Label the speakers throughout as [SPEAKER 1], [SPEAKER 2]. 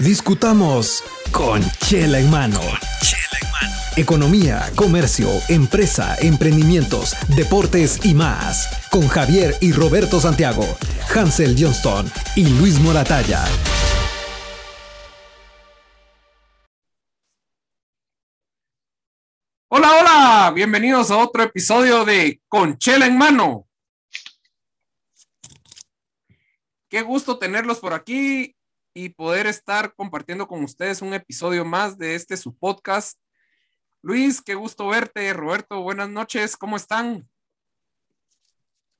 [SPEAKER 1] Discutamos con Chela en mano. Economía, comercio, empresa, emprendimientos, deportes y más. Con Javier y Roberto Santiago, Hansel Johnston y Luis Moratalla.
[SPEAKER 2] Hola, hola, bienvenidos a otro episodio de Con Chela en mano. Qué gusto tenerlos por aquí y poder estar compartiendo con ustedes un episodio más de este su podcast. Luis, qué gusto verte. Roberto, buenas noches. ¿Cómo están?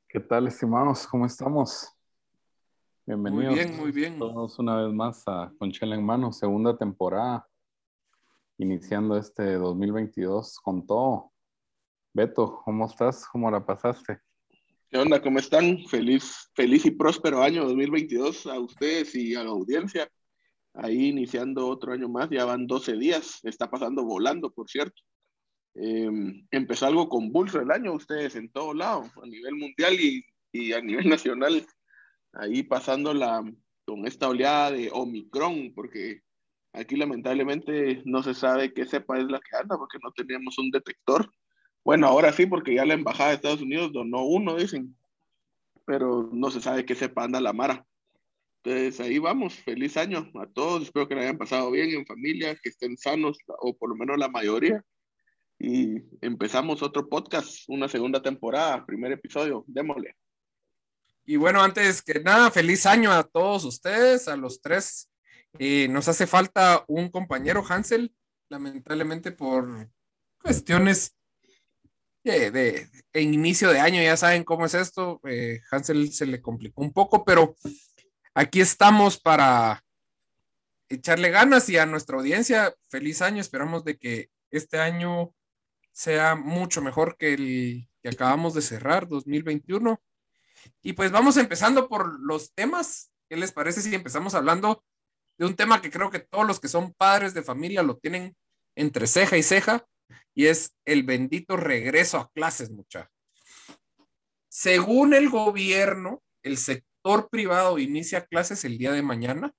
[SPEAKER 3] ¿Qué tal, estimados? ¿Cómo estamos? Bienvenidos.
[SPEAKER 2] Muy bien, muy bien.
[SPEAKER 3] Todos una vez más a Conchela en Mano, segunda temporada, iniciando este 2022 con todo. Beto, ¿cómo estás? ¿Cómo la pasaste?
[SPEAKER 4] ¿Qué onda? ¿Cómo están? Feliz, feliz y próspero año 2022 a ustedes y a la audiencia. Ahí iniciando otro año más, ya van 12 días, está pasando volando, por cierto. Eh, empezó algo convulso el año, ustedes en todo lado, a nivel mundial y, y a nivel nacional. Ahí pasando la, con esta oleada de Omicron, porque aquí lamentablemente no se sabe qué cepa es la que anda, porque no teníamos un detector bueno, ahora sí, porque ya la Embajada de Estados Unidos donó uno, dicen, pero no se sabe qué sepa anda la Mara. Entonces ahí vamos, feliz año a todos, espero que lo hayan pasado bien en familia, que estén sanos, o por lo menos la mayoría. Y empezamos otro podcast, una segunda temporada, primer episodio, démosle.
[SPEAKER 2] Y bueno, antes que nada, feliz año a todos ustedes, a los tres. Eh, nos hace falta un compañero, Hansel, lamentablemente por cuestiones de, en inicio de año, ya saben cómo es esto. Eh, Hansel se le complicó un poco, pero aquí estamos para echarle ganas y a nuestra audiencia, feliz año. Esperamos de que este año sea mucho mejor que el que acabamos de cerrar, 2021. Y pues vamos empezando por los temas. ¿Qué les parece si empezamos hablando de un tema que creo que todos los que son padres de familia lo tienen entre ceja y ceja, y es el bendito regreso a clases, muchachos. Según el gobierno, el sector privado inicia clases el día de mañana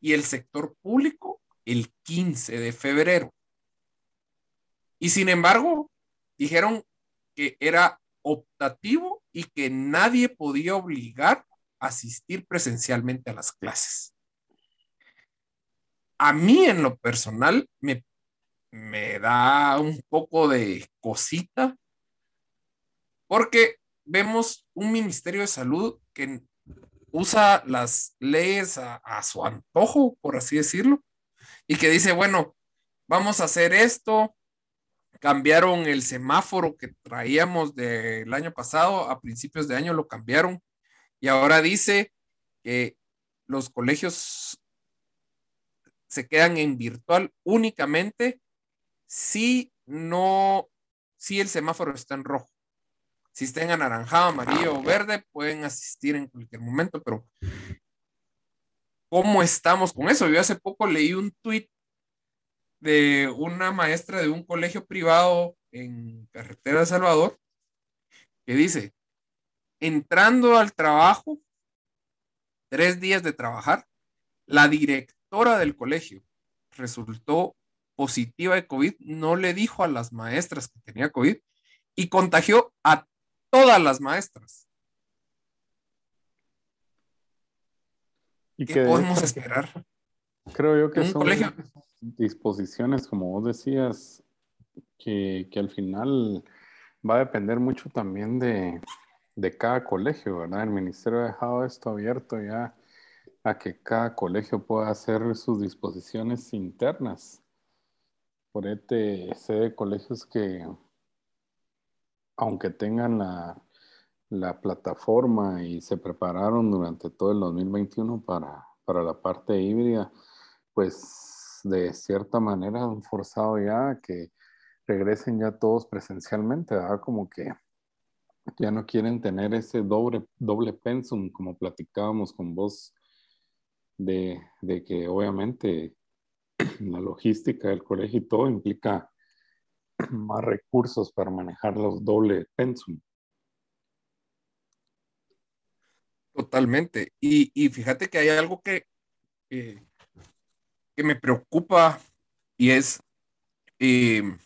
[SPEAKER 2] y el sector público el 15 de febrero. Y sin embargo, dijeron que era optativo y que nadie podía obligar a asistir presencialmente a las clases. A mí en lo personal me me da un poco de cosita, porque vemos un Ministerio de Salud que usa las leyes a, su antojo, por así decirlo, y que dice, bueno, vamos a hacer esto, cambiaron el semáforo que traíamos del año pasado, a principios de año lo cambiaron, y ahora dice que los colegios se quedan en virtual únicamente si no, si el semáforo está en rojo. Si está en anaranjado, amarillo o verde, pueden asistir en cualquier momento, pero ¿cómo estamos con eso? Yo hace poco leí un tweet de una maestra de un colegio privado en Carretera de Salvador que dice, entrando al trabajo, tres días de trabajar, la directora del colegio resultó positiva de COVID, no le dijo a las maestras que tenía COVID y contagió a todas las maestras. ¿Y ¿Qué podemos esperar?
[SPEAKER 3] Creo yo que son disposiciones, como vos decías, que, al final va a depender mucho también de, de cada colegio, ¿verdad? El ministerio ha dejado esto abierto ya a que cada colegio pueda hacer sus disposiciones internas por este sé de colegios que, aunque tengan la, la, plataforma y se prepararon durante todo el 2021 para, para la parte híbrida, pues de cierta manera han forzado ya que regresen ya todos presencialmente, ¿verdad? Como que ya no quieren tener ese doble, doble pensum, como platicábamos con vos, de, de que obviamente la logística del colegio y todo implica más recursos para manejar los doble pensum.
[SPEAKER 2] Totalmente. Y, fíjate que hay algo que que me preocupa y es eh,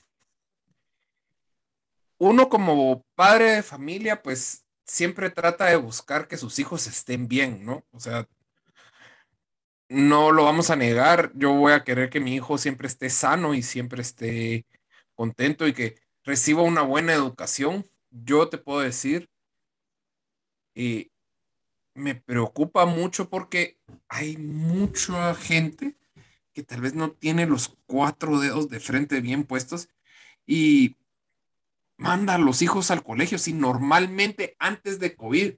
[SPEAKER 2] uno como padre de familia, pues siempre trata de buscar que sus hijos estén bien, ¿no? O sea, no lo vamos a negar, yo voy a querer que mi hijo siempre esté sano y siempre esté contento y que reciba una buena educación. Yo te puedo decir, y me preocupa mucho porque hay mucha gente que tal vez no tiene los cuatro dedos de frente bien puestos y manda a los hijos al colegio. Si normalmente antes de COVID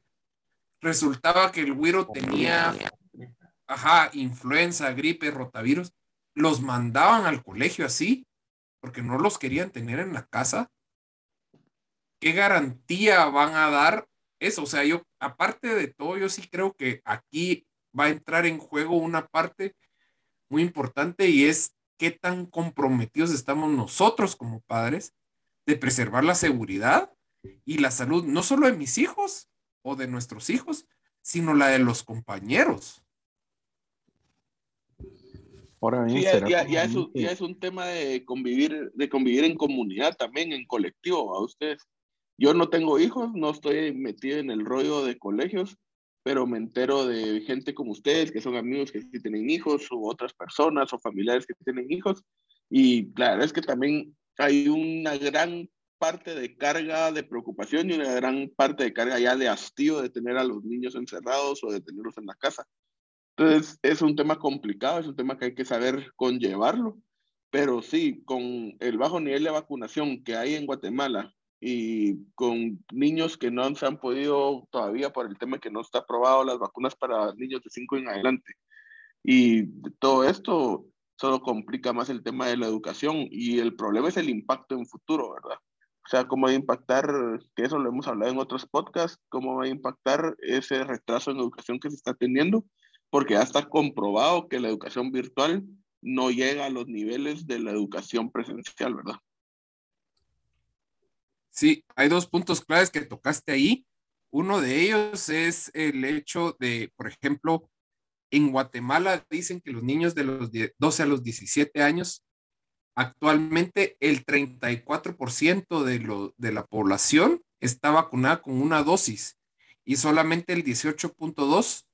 [SPEAKER 2] resultaba que el güiro tenía, ajá, influenza, gripe, rotavirus, los mandaban al colegio así porque no los querían tener en la casa. ¿Qué garantía van a dar eso? O sea, yo, aparte de todo, yo sí creo que aquí va a entrar en juego una parte muy importante y es qué tan comprometidos estamos nosotros como padres de preservar la seguridad y la salud, no solo de mis hijos o de nuestros hijos, sino la de los compañeros.
[SPEAKER 4] Ahora ya, es un, tema de convivir, de convivir en comunidad también, en colectivo, a ustedes. Yo no tengo hijos, no estoy metido en el rollo de colegios, pero me entero de gente como ustedes, que son amigos que sí tienen hijos, u otras personas o familiares que tienen hijos. Y claro, es que también hay una gran parte de carga de preocupación y una gran parte de carga ya de hastío de tener a los niños encerrados o de tenerlos en la casa. Entonces, es un tema complicado, es un tema que hay que saber conllevarlo, pero sí, con el bajo nivel de vacunación que hay en Guatemala y con niños que no se han podido todavía por el tema que no está aprobado las vacunas para niños de 5 en adelante. Y todo esto solo complica más el tema de la educación y el problema es el impacto en futuro, ¿verdad? O sea, cómo va a impactar, que eso lo hemos hablado en otros podcasts, cómo va a impactar ese retraso en educación que se está teniendo, porque ya está comprobado que la educación virtual no llega a los niveles de la educación presencial, ¿verdad?
[SPEAKER 2] Sí, hay dos puntos claves que tocaste ahí. Uno de ellos es el hecho de, por ejemplo, en Guatemala dicen que los niños de los 12 a los 17 años, actualmente el 34% de, lo, de la población está vacunada con una dosis y solamente el 18.2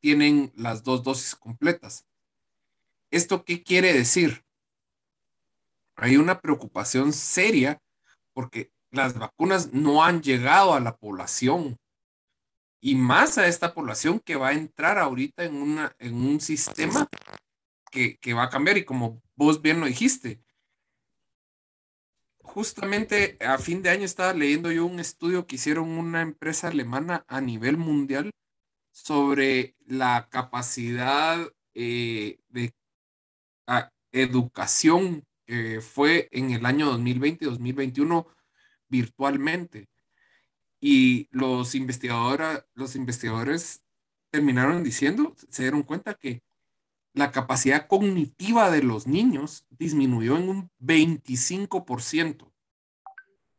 [SPEAKER 2] tienen las dos dosis completas. ¿Esto qué quiere decir? Hay una preocupación seria porque las vacunas no han llegado a la población y más a esta población que va a entrar ahorita en, una, en un sistema que, va a cambiar. Y como vos bien lo dijiste, justamente a fin de año estaba leyendo yo un estudio que hicieron una empresa alemana a nivel mundial sobre la capacidad eh, de educación que fue en el año 2020-2021 virtualmente. Y los, los investigadores terminaron diciendo, se dieron cuenta que la capacidad cognitiva de los niños disminuyó en un 25%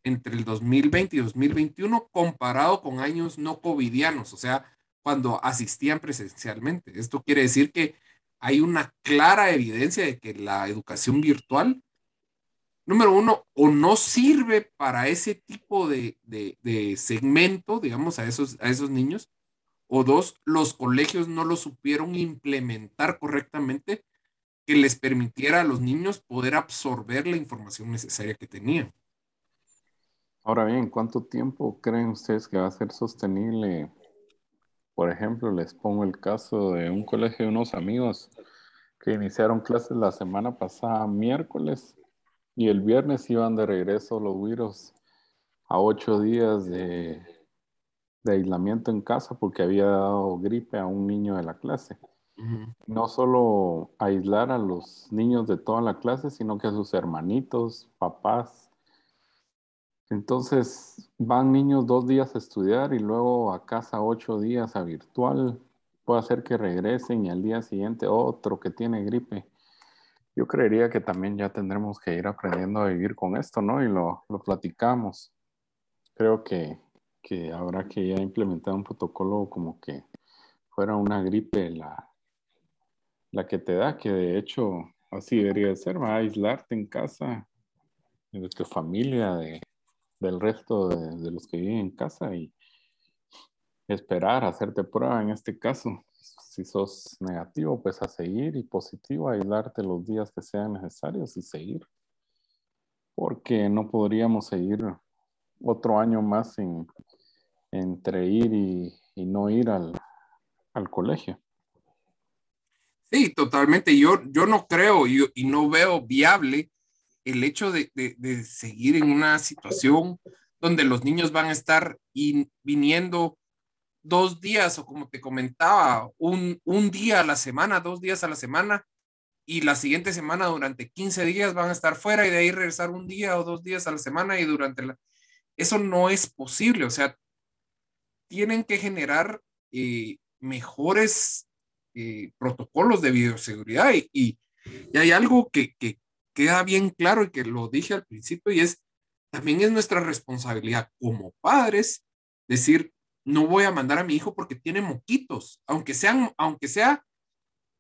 [SPEAKER 2] entre el 2020 y 2021 comparado con años no covidianos, o sea, cuando asistían presencialmente. Esto quiere decir que hay una clara evidencia de que la educación virtual número uno, o no sirve para ese tipo de, segmento, digamos, a esos, a esos niños, o dos, los colegios no lo supieron implementar correctamente que les permitiera a los niños poder absorber la información necesaria que tenían.
[SPEAKER 3] Ahora bien, ¿cuánto tiempo creen ustedes que va a ser sostenible? Por ejemplo, les pongo el caso de un colegio de unos amigos que iniciaron clases la semana pasada, miércoles, y el viernes iban de regreso los virus a ocho días de, aislamiento en casa porque había dado gripe a un niño de la clase. No solo aislar a los niños de toda la clase, sino que a sus hermanitos, papás. Entonces van niños dos días a estudiar y luego a casa ocho días a virtual. Puede hacer que regresen y al día siguiente otro que tiene gripe. Yo creería que también ya tendremos que ir aprendiendo a vivir con esto, ¿no? Y lo, lo platicamos. Creo que, que habrá que ya implementar un protocolo como que fuera una gripe la, la que te da, que de hecho así debería ser, va a aislarte en casa de tu familia, de, del resto de, de, los que viven en casa y esperar, hacerte prueba en este caso. Si sos negativo, pues a seguir y positivo, aislarte los días que sean necesarios y seguir. Porque no podríamos seguir otro año más en, entre ir y, y no ir al, al colegio.
[SPEAKER 2] Sí, totalmente. Yo, yo no creo y, y no veo viable el hecho de, de, seguir en una situación donde los niños van a estar in, viniendo dos días o como te comentaba, un, un día a la semana, dos días a la semana y la siguiente semana durante 15 días van a estar fuera y de ahí regresar un día o dos días a la semana y durante la... Eso no es posible, o sea, tienen que generar eh, mejores eh, protocolos de bioseguridad y, y, y hay algo que, que, queda bien claro y que lo dije al principio y es, también es nuestra responsabilidad como padres decir, no voy a mandar a mi hijo porque tiene moquitos, aunque aunque sea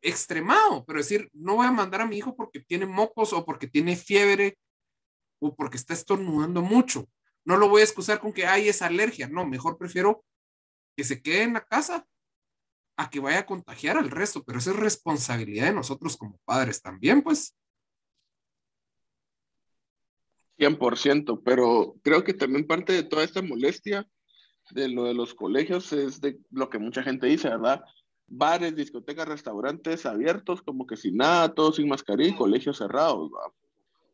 [SPEAKER 2] extremado, pero decir, no voy a mandar a mi hijo porque tiene mocos o porque tiene fiebre o porque está estornudando mucho. No lo voy a excusar con que hay esa alergia, no, mejor prefiero que se quede en la casa a que vaya a contagiar al resto, pero eso es responsabilidad de nosotros como padres también, pues.
[SPEAKER 4] 100%, pero creo que también parte de toda esta molestia de lo de los colegios es de lo que mucha gente dice, ¿verdad? Bares, discotecas, restaurantes abiertos, como que sin nada, todo sin mascarilla y colegios cerrados, ¿verdad?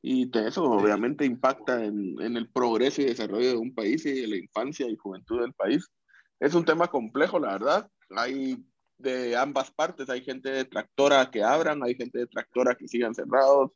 [SPEAKER 4] Y eso obviamente impacta en, en, el progreso y desarrollo de un país y de la infancia y juventud del país. Es un tema complejo, la verdad. Hay de ambas partes. Hay gente de tractora que abran, hay gente de tractora que sigan cerrados.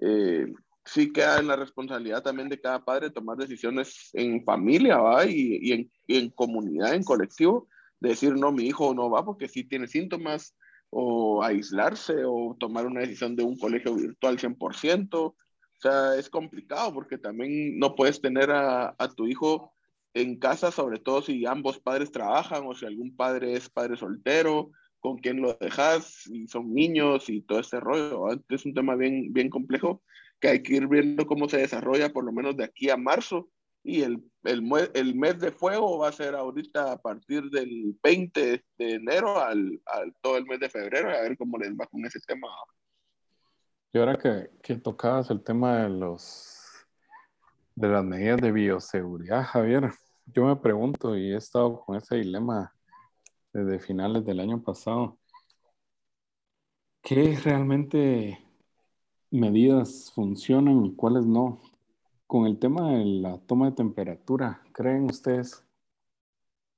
[SPEAKER 4] Eh, sí queda en la responsabilidad también de cada padre tomar decisiones en familia ¿va? Y, y, en, en, comunidad, en colectivo, de decir, no, mi hijo no va porque sí tiene síntomas, o aislarse, o tomar una decisión de un colegio virtual 100%. O sea, es complicado porque también no puedes tener a, a tu hijo en casa, sobre todo si ambos padres trabajan o si algún padre es padre soltero, con quién lo dejas, y son niños y todo ese rollo. Es un tema bien, bien complejo que hay que ir viendo cómo se desarrolla por lo menos de aquí a marzo. Y el, el, el mes de fuego va a ser ahorita a partir del 20 de enero al, al todo el mes de febrero, a ver cómo les va con ese tema.
[SPEAKER 3] Y ahora que, que tocabas el tema de los de las medidas de bioseguridad, Javier, yo me pregunto y he estado con ese dilema desde finales del año pasado. ¿Qué realmente medidas funcionan y cuáles no? Con el tema de la toma de temperatura, ¿creen ustedes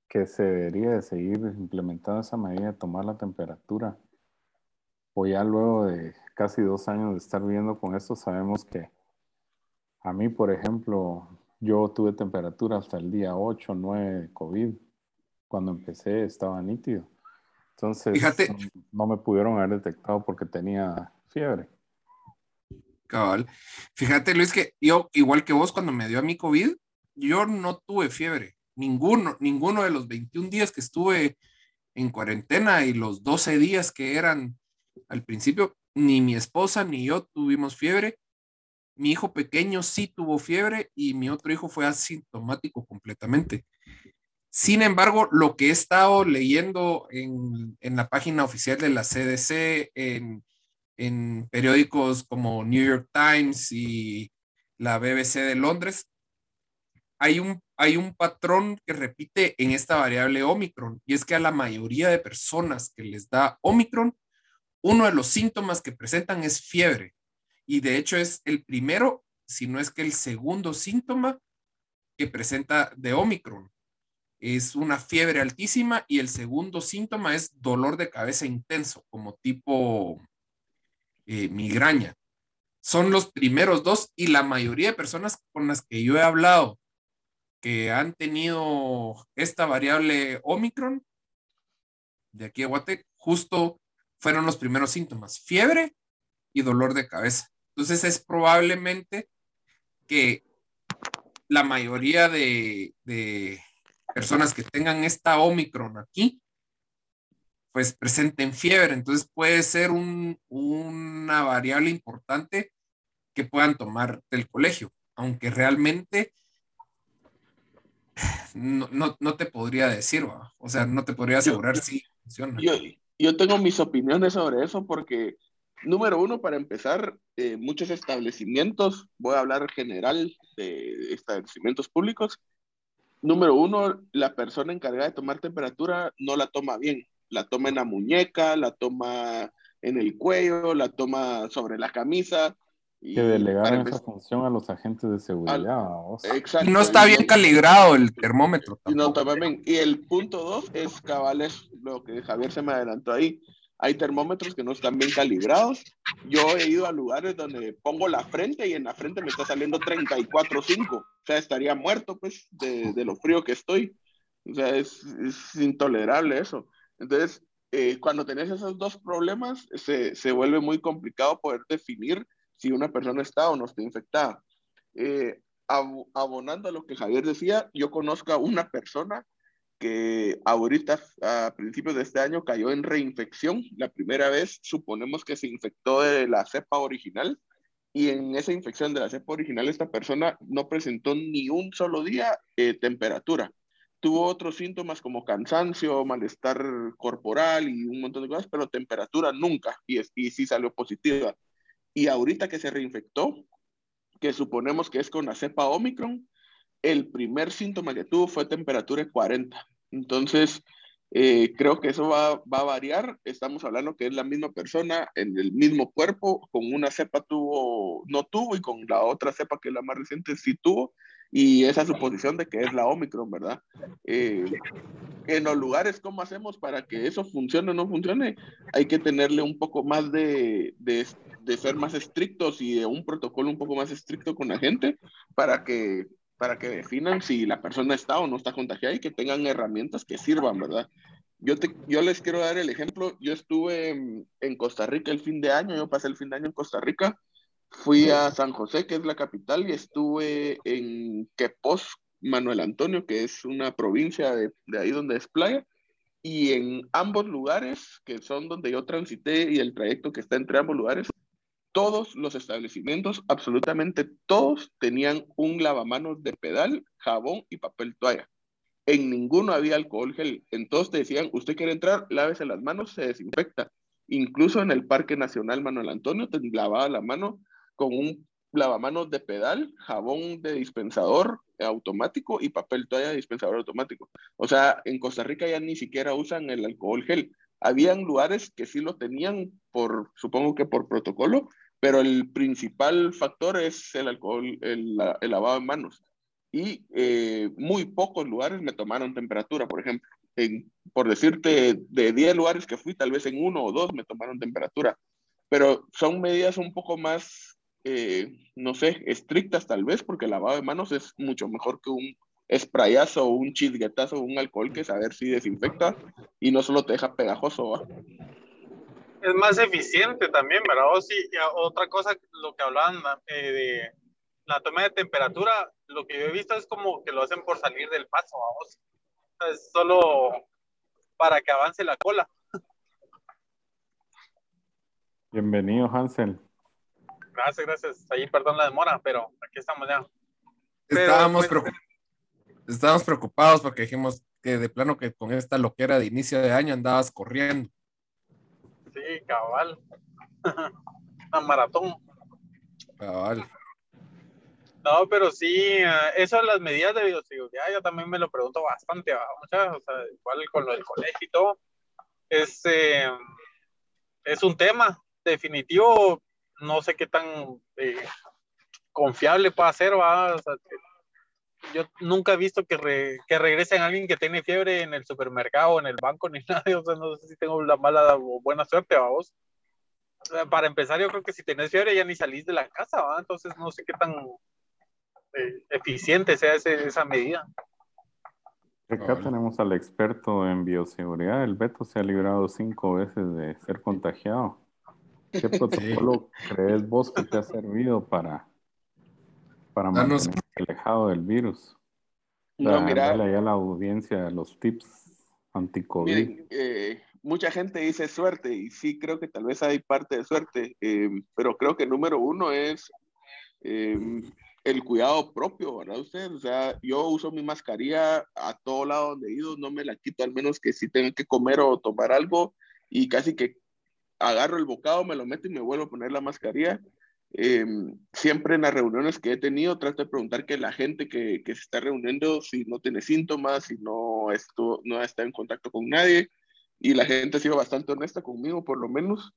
[SPEAKER 3] que se debería de seguir implementando esa medida de tomar la temperatura? O ya luego de casi dos años de estar viviendo con esto, sabemos que a mí, por ejemplo, yo tuve temperatura hasta el día 8, 9 de COVID. Cuando empecé estaba nítido. Entonces,
[SPEAKER 2] Fíjate,
[SPEAKER 3] no, no me pudieron haber detectado porque tenía fiebre.
[SPEAKER 2] Cabal. Fíjate, Luis, que yo, igual que vos, cuando me dio a mi COVID, yo no tuve fiebre. Ninguno, ninguno de los 21 días que estuve en cuarentena y los 12 días que eran al principio, ni mi esposa ni yo tuvimos fiebre. Mi hijo pequeño sí tuvo fiebre y mi otro hijo fue asintomático completamente. Sin embargo, lo que he estado leyendo en, en la página oficial de la CDC, en, en, periódicos como New York Times y la BBC de Londres, hay un, hay un patrón que repite en esta variable Omicron, y es que a la mayoría de personas que les da Omicron, uno de los síntomas que presentan es fiebre y de hecho es el primero, si no es que el segundo síntoma que presenta de Omicron. Es una fiebre altísima y el segundo síntoma es dolor de cabeza intenso, como tipo eh, migraña. Son los primeros dos y la mayoría de personas con las que yo he hablado que han tenido esta variable Omicron de aquí a Guate, justo fueron los primeros síntomas, fiebre y dolor de cabeza. Entonces es probablemente que la mayoría de, de, personas que tengan esta Omicron aquí pues presenten fiebre. Entonces puede ser un, una variable importante que puedan tomar del colegio, aunque realmente no, no, te podría decir, o sea, no te podría asegurar si funciona.
[SPEAKER 4] Yo, yo tengo mis opiniones sobre eso porque, número uno, para empezar, eh, muchos establecimientos, voy a hablar general de establecimientos públicos, número uno, la persona encargada de tomar temperatura no la toma bien la toma en la muñeca, la toma en el cuello, la toma sobre la camisa.
[SPEAKER 3] Y que delegaron esa función a los agentes de seguridad.
[SPEAKER 2] Exacto. Y no está bien calibrado el termómetro.
[SPEAKER 4] Y, no, también, y el punto dos es cabales, lo que Javier se me adelantó ahí. Hay termómetros que no están bien calibrados. Yo he ido a lugares donde pongo la frente y en la frente me está saliendo 34.5. O sea, estaría muerto, pues, de, de, lo frío que estoy. O sea, es, es intolerable eso. Entonces, eh, cuando tenés esos dos problemas, se, se, vuelve muy complicado poder definir si una persona está o no está infectada. Eh, abonando a lo que Javier decía, yo conozco a una persona que ahorita a principios de este año cayó en reinfección. La primera vez suponemos que se infectó de la cepa original y en esa infección de la cepa original esta persona no presentó ni un solo día eh, temperatura tuvo otros síntomas como cansancio, malestar corporal y un montón de cosas, pero temperatura nunca, y, y sí salió positiva. Y ahorita que se reinfectó, que suponemos que es con la cepa Omicron, el primer síntoma que tuvo fue temperatura de 40. Entonces, eh, creo que eso va, va, a variar. Estamos hablando que es la misma persona en el mismo cuerpo, con una cepa tuvo, no tuvo y con la otra cepa que es la más reciente sí tuvo y esa suposición de que es la Omicron, ¿verdad? Eh, en los lugares, ¿cómo hacemos para que eso funcione o no funcione? Hay que tenerle un poco más de, de, de, ser más estrictos y de un protocolo un poco más estricto con la gente para que, para que definan si la persona está o no está contagiada y que tengan herramientas que sirvan, ¿verdad? Yo, te, yo les quiero dar el ejemplo. Yo estuve en, en Costa Rica el fin de año, yo pasé el fin de año en Costa Rica Fui a San José, que es la capital, y estuve en Quepos, Manuel Antonio, que es una provincia de, de ahí donde es playa. Y en ambos lugares, que son donde yo transité y el trayecto que está entre ambos lugares, todos los establecimientos, absolutamente todos, tenían un lavamanos de pedal, jabón y papel toalla. En ninguno había alcohol gel. Entonces te decían, usted quiere entrar, lávese las manos, se desinfecta. Incluso en el Parque Nacional Manuel Antonio te lavaba la mano con un lavamanos de pedal, jabón de dispensador automático y papel toalla de dispensador automático. O sea, en Costa Rica ya ni siquiera usan el alcohol gel. Habían lugares que sí lo tenían por, supongo que por protocolo, pero el principal factor es el alcohol, el, lavado de manos. Y eh, muy pocos lugares me tomaron temperatura, por ejemplo. En, por decirte, de 10 lugares que fui, tal vez en uno o dos me tomaron temperatura. Pero son medidas un poco más eh, no sé, estrictas tal vez, porque el lavado de manos es mucho mejor que un sprayazo o un chisguetazo o un alcohol que saber si desinfecta y no solo te deja pegajoso.
[SPEAKER 5] Es más eficiente también, ¿verdad? O sí, otra cosa, lo que hablaban eh, de la toma de temperatura, lo que yo he visto es como que lo hacen por salir del paso, vamos. Es solo para que avance la cola.
[SPEAKER 3] Bienvenido, Hansel.
[SPEAKER 5] Gracias, gracias. Ahí perdón la demora, pero aquí estamos ya.
[SPEAKER 2] Estábamos, pues, estábamos preocupados porque dijimos que de plano que con esta loquera de inicio de año andabas corriendo.
[SPEAKER 5] Sí, cabal. A maratón.
[SPEAKER 2] Cabal.
[SPEAKER 5] No, pero sí, eh, eso de las medidas de bioseguridad, yo también me lo pregunto bastante, muchas, o sea, igual con lo del colegio y todo, es, eh, es un tema definitivo, no sé qué tan eh, confiable puede ser, ¿va? yo nunca he visto que, re, que regresen alguien que tiene fiebre en el supermercado o en el banco ni nada, o sea, no sé si tengo la mala o buena suerte, vamos. Para empezar, yo creo que si tenés fiebre ya ni salís de la casa, ¿va? Entonces no sé qué tan eh, eficiente sea esa medida.
[SPEAKER 3] Acá tenemos al experto en bioseguridad. El Beto se ha librado cinco veces de ser contagiado. ¿Qué protocolo crees vos que te ha servido para, para mantenerte alejado del virus? No, mira. a la audiencia los tips Anticovid.
[SPEAKER 4] Eh, mucha gente dice suerte y sí creo que tal vez hay parte de suerte, eh, pero creo que número uno es eh, el cuidado propio, ¿verdad? Usted, o sea, yo uso mi mascarilla a todo lado donde he ido, no me la quito, al menos que si tengo que comer o tomar algo y casi que agarro el bocado, me lo meto y me vuelvo a poner la mascarilla. Eh, siempre en las reuniones que he tenido trato de preguntar que la gente que, que se está reuniendo si no tiene síntomas, si no, esto, no está en contacto con nadie. Y la gente ha sido bastante honesta conmigo por lo menos.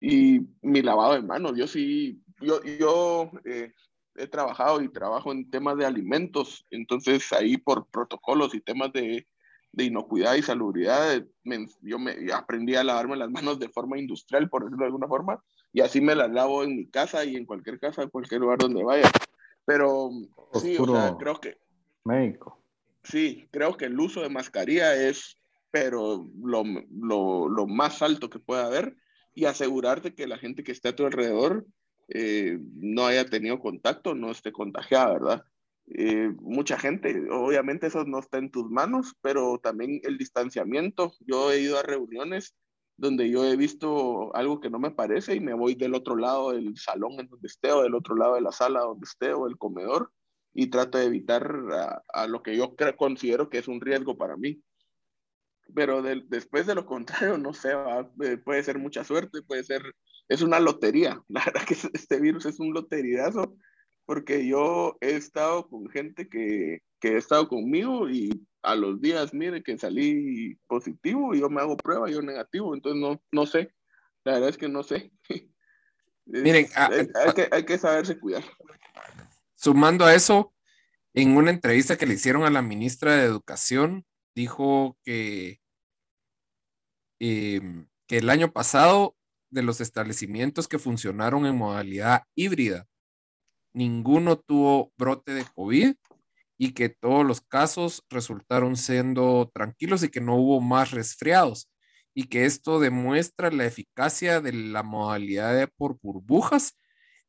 [SPEAKER 4] Y mi lavado de manos, yo sí, yo, yo eh, he trabajado y trabajo en temas de alimentos, entonces ahí por protocolos y temas de, de inocuidad y salubridad, me, yo me aprendí a lavarme las manos de forma industrial, por decirlo de alguna forma, y así me las lavo en mi casa y en cualquier casa, en cualquier lugar donde vaya. Pero sí, o sea, creo que... Sí, creo que el uso de mascarilla es, pero lo, lo, lo más alto que pueda haber y asegurarte que la gente que esté a tu alrededor eh, no haya tenido contacto, no esté contagiada, ¿verdad? Eh, mucha gente, obviamente eso no está en tus manos, pero también el distanciamiento. Yo he ido a reuniones donde yo he visto algo que no me parece y me voy del otro lado del salón en donde esté o del otro lado de la sala donde esté o el comedor y trato de evitar a, a lo que yo creo, considero que es un riesgo para mí. Pero de, después de lo contrario, no sé, va, eh, puede ser mucha suerte, puede ser, es una lotería. La verdad que este virus es un loteriazo porque yo he estado con gente que, que ha estado conmigo y a los días, mire, que salí positivo y yo me hago prueba, yo negativo, entonces no, no sé, la verdad es que no sé.
[SPEAKER 2] Miren,
[SPEAKER 4] a, hay, hay, que, hay que saberse cuidar.
[SPEAKER 2] Sumando a eso, en una entrevista que le hicieron a la ministra de Educación, dijo que, eh, que el año pasado de los establecimientos que funcionaron en modalidad híbrida, ninguno tuvo brote de COVID y que todos los casos resultaron siendo tranquilos y que no hubo más resfriados. Y que esto demuestra la eficacia de la modalidad por burbujas,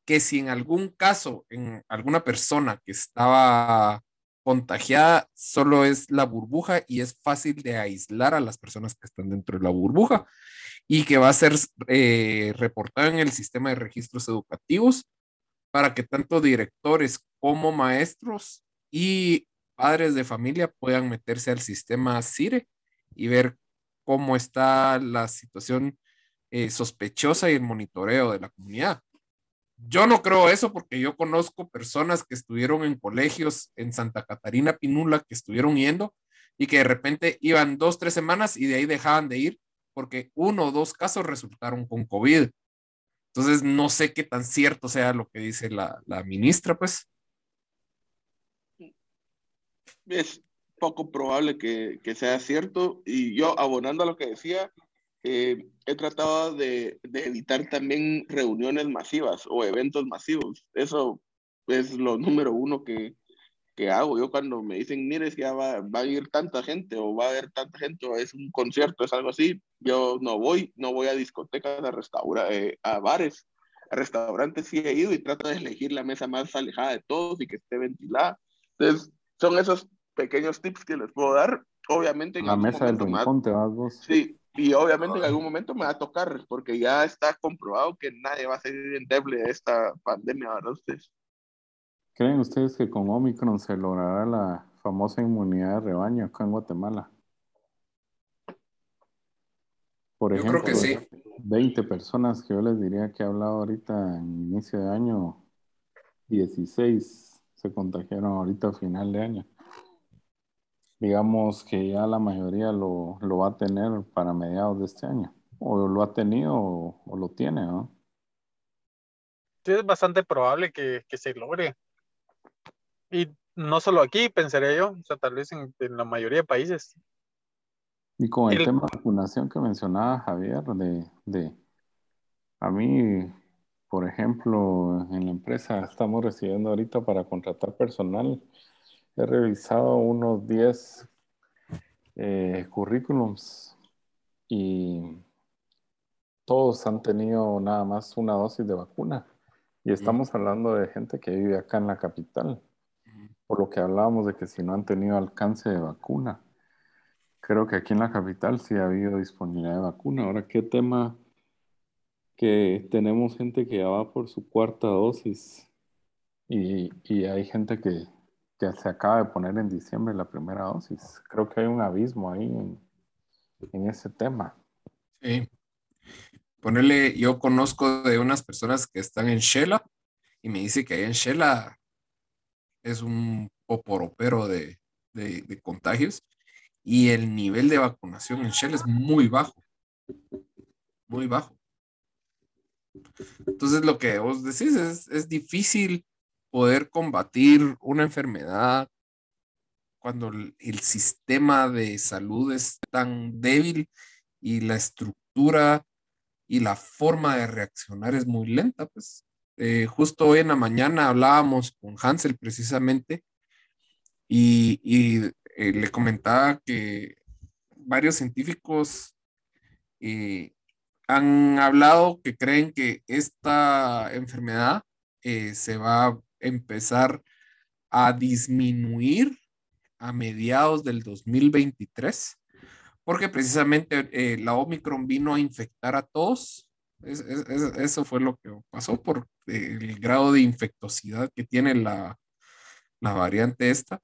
[SPEAKER 2] que si en algún caso, en alguna persona que estaba contagiada, solo es la burbuja y es fácil de aislar a las personas que están dentro de la burbuja. Y que va a ser eh, reportado en el sistema de registros educativos para que tanto directores como maestros y padres de familia puedan meterse al sistema CIRE y ver cómo está la situación eh, sospechosa y el monitoreo de la comunidad. Yo no creo eso porque yo conozco personas que estuvieron en colegios en Santa Catarina Pinula, que estuvieron yendo y que de repente iban dos, tres semanas y de ahí dejaban de ir porque uno o dos casos resultaron con COVID. Entonces, no sé qué tan cierto sea lo que dice la, ministra, pues.
[SPEAKER 4] Es poco probable que, que, sea cierto. Y yo, abonando a lo que decía, eh, he tratado de, evitar también reuniones masivas o eventos masivos. Eso es lo número uno que, que hago. Yo cuando me dicen, mire, ya va, va, a ir tanta gente o va a haber tanta gente o es un concierto, es algo así, yo no voy, no voy a discotecas, a restaurantes, eh, a bares, a restaurantes sí he ido y trato de elegir la mesa más alejada de todos y que esté ventilada. Entonces, son esos pequeños tips que les puedo dar. Obviamente,
[SPEAKER 3] en la mesa del rincón te vas vos.
[SPEAKER 4] Sí, y obviamente en algún momento me va a tocar, porque ya está comprobado que nadie va a salir endeble de esta pandemia, ¿verdad ustedes?
[SPEAKER 3] ¿Creen ustedes que con Omicron se logrará la famosa inmunidad de rebaño acá en Guatemala? Por ejemplo,
[SPEAKER 2] yo creo que sí.
[SPEAKER 3] 20 personas que yo les diría que he hablado ahorita en inicio de año, 16 se contagiaron ahorita a final de año. Digamos que ya la mayoría lo, lo va a tener para mediados de este año. O lo ha tenido o, o lo tiene, ¿no?
[SPEAKER 5] Sí, es bastante probable que, que se logre. Y no solo aquí, pensaría yo, o sea, tal vez en, en la mayoría de países.
[SPEAKER 3] Y con el, el, tema de vacunación que mencionaba Javier, de, de, a mí, por ejemplo, en la empresa estamos recibiendo ahorita para contratar personal, he revisado unos 10 eh, currículums y todos han tenido nada más una dosis de vacuna. Y estamos hablando de gente que vive acá en la capital por lo que hablábamos de que si no han tenido alcance de vacuna. Creo que aquí en la capital sí ha habido disponibilidad de vacuna. Ahora, ¿qué tema que tenemos gente que ya va por su cuarta dosis y, y hay gente que, que, se acaba de poner en diciembre la primera dosis? Creo que hay un abismo ahí en, en ese tema.
[SPEAKER 2] Sí. Ponerle, yo conozco de unas personas que están en Shela y me dice que ahí en Shela es un poporopero de, de, de contagios y el nivel de vacunación en Shell es muy bajo, muy bajo. Entonces lo que vos decís es, es difícil poder combatir una enfermedad cuando el, el, sistema de salud es tan débil y la estructura y la forma de reaccionar es muy lenta. Pues eh, justo hoy en la mañana hablábamos con Hansel precisamente y, y eh, le comentaba que varios científicos eh, han hablado que creen que esta enfermedad eh, se va a empezar a disminuir a mediados del 2023, porque precisamente la Omicron vino a infectar a todos. Es, es, eso fue lo que pasó por el grado de infectosidad que tiene la, la variante esta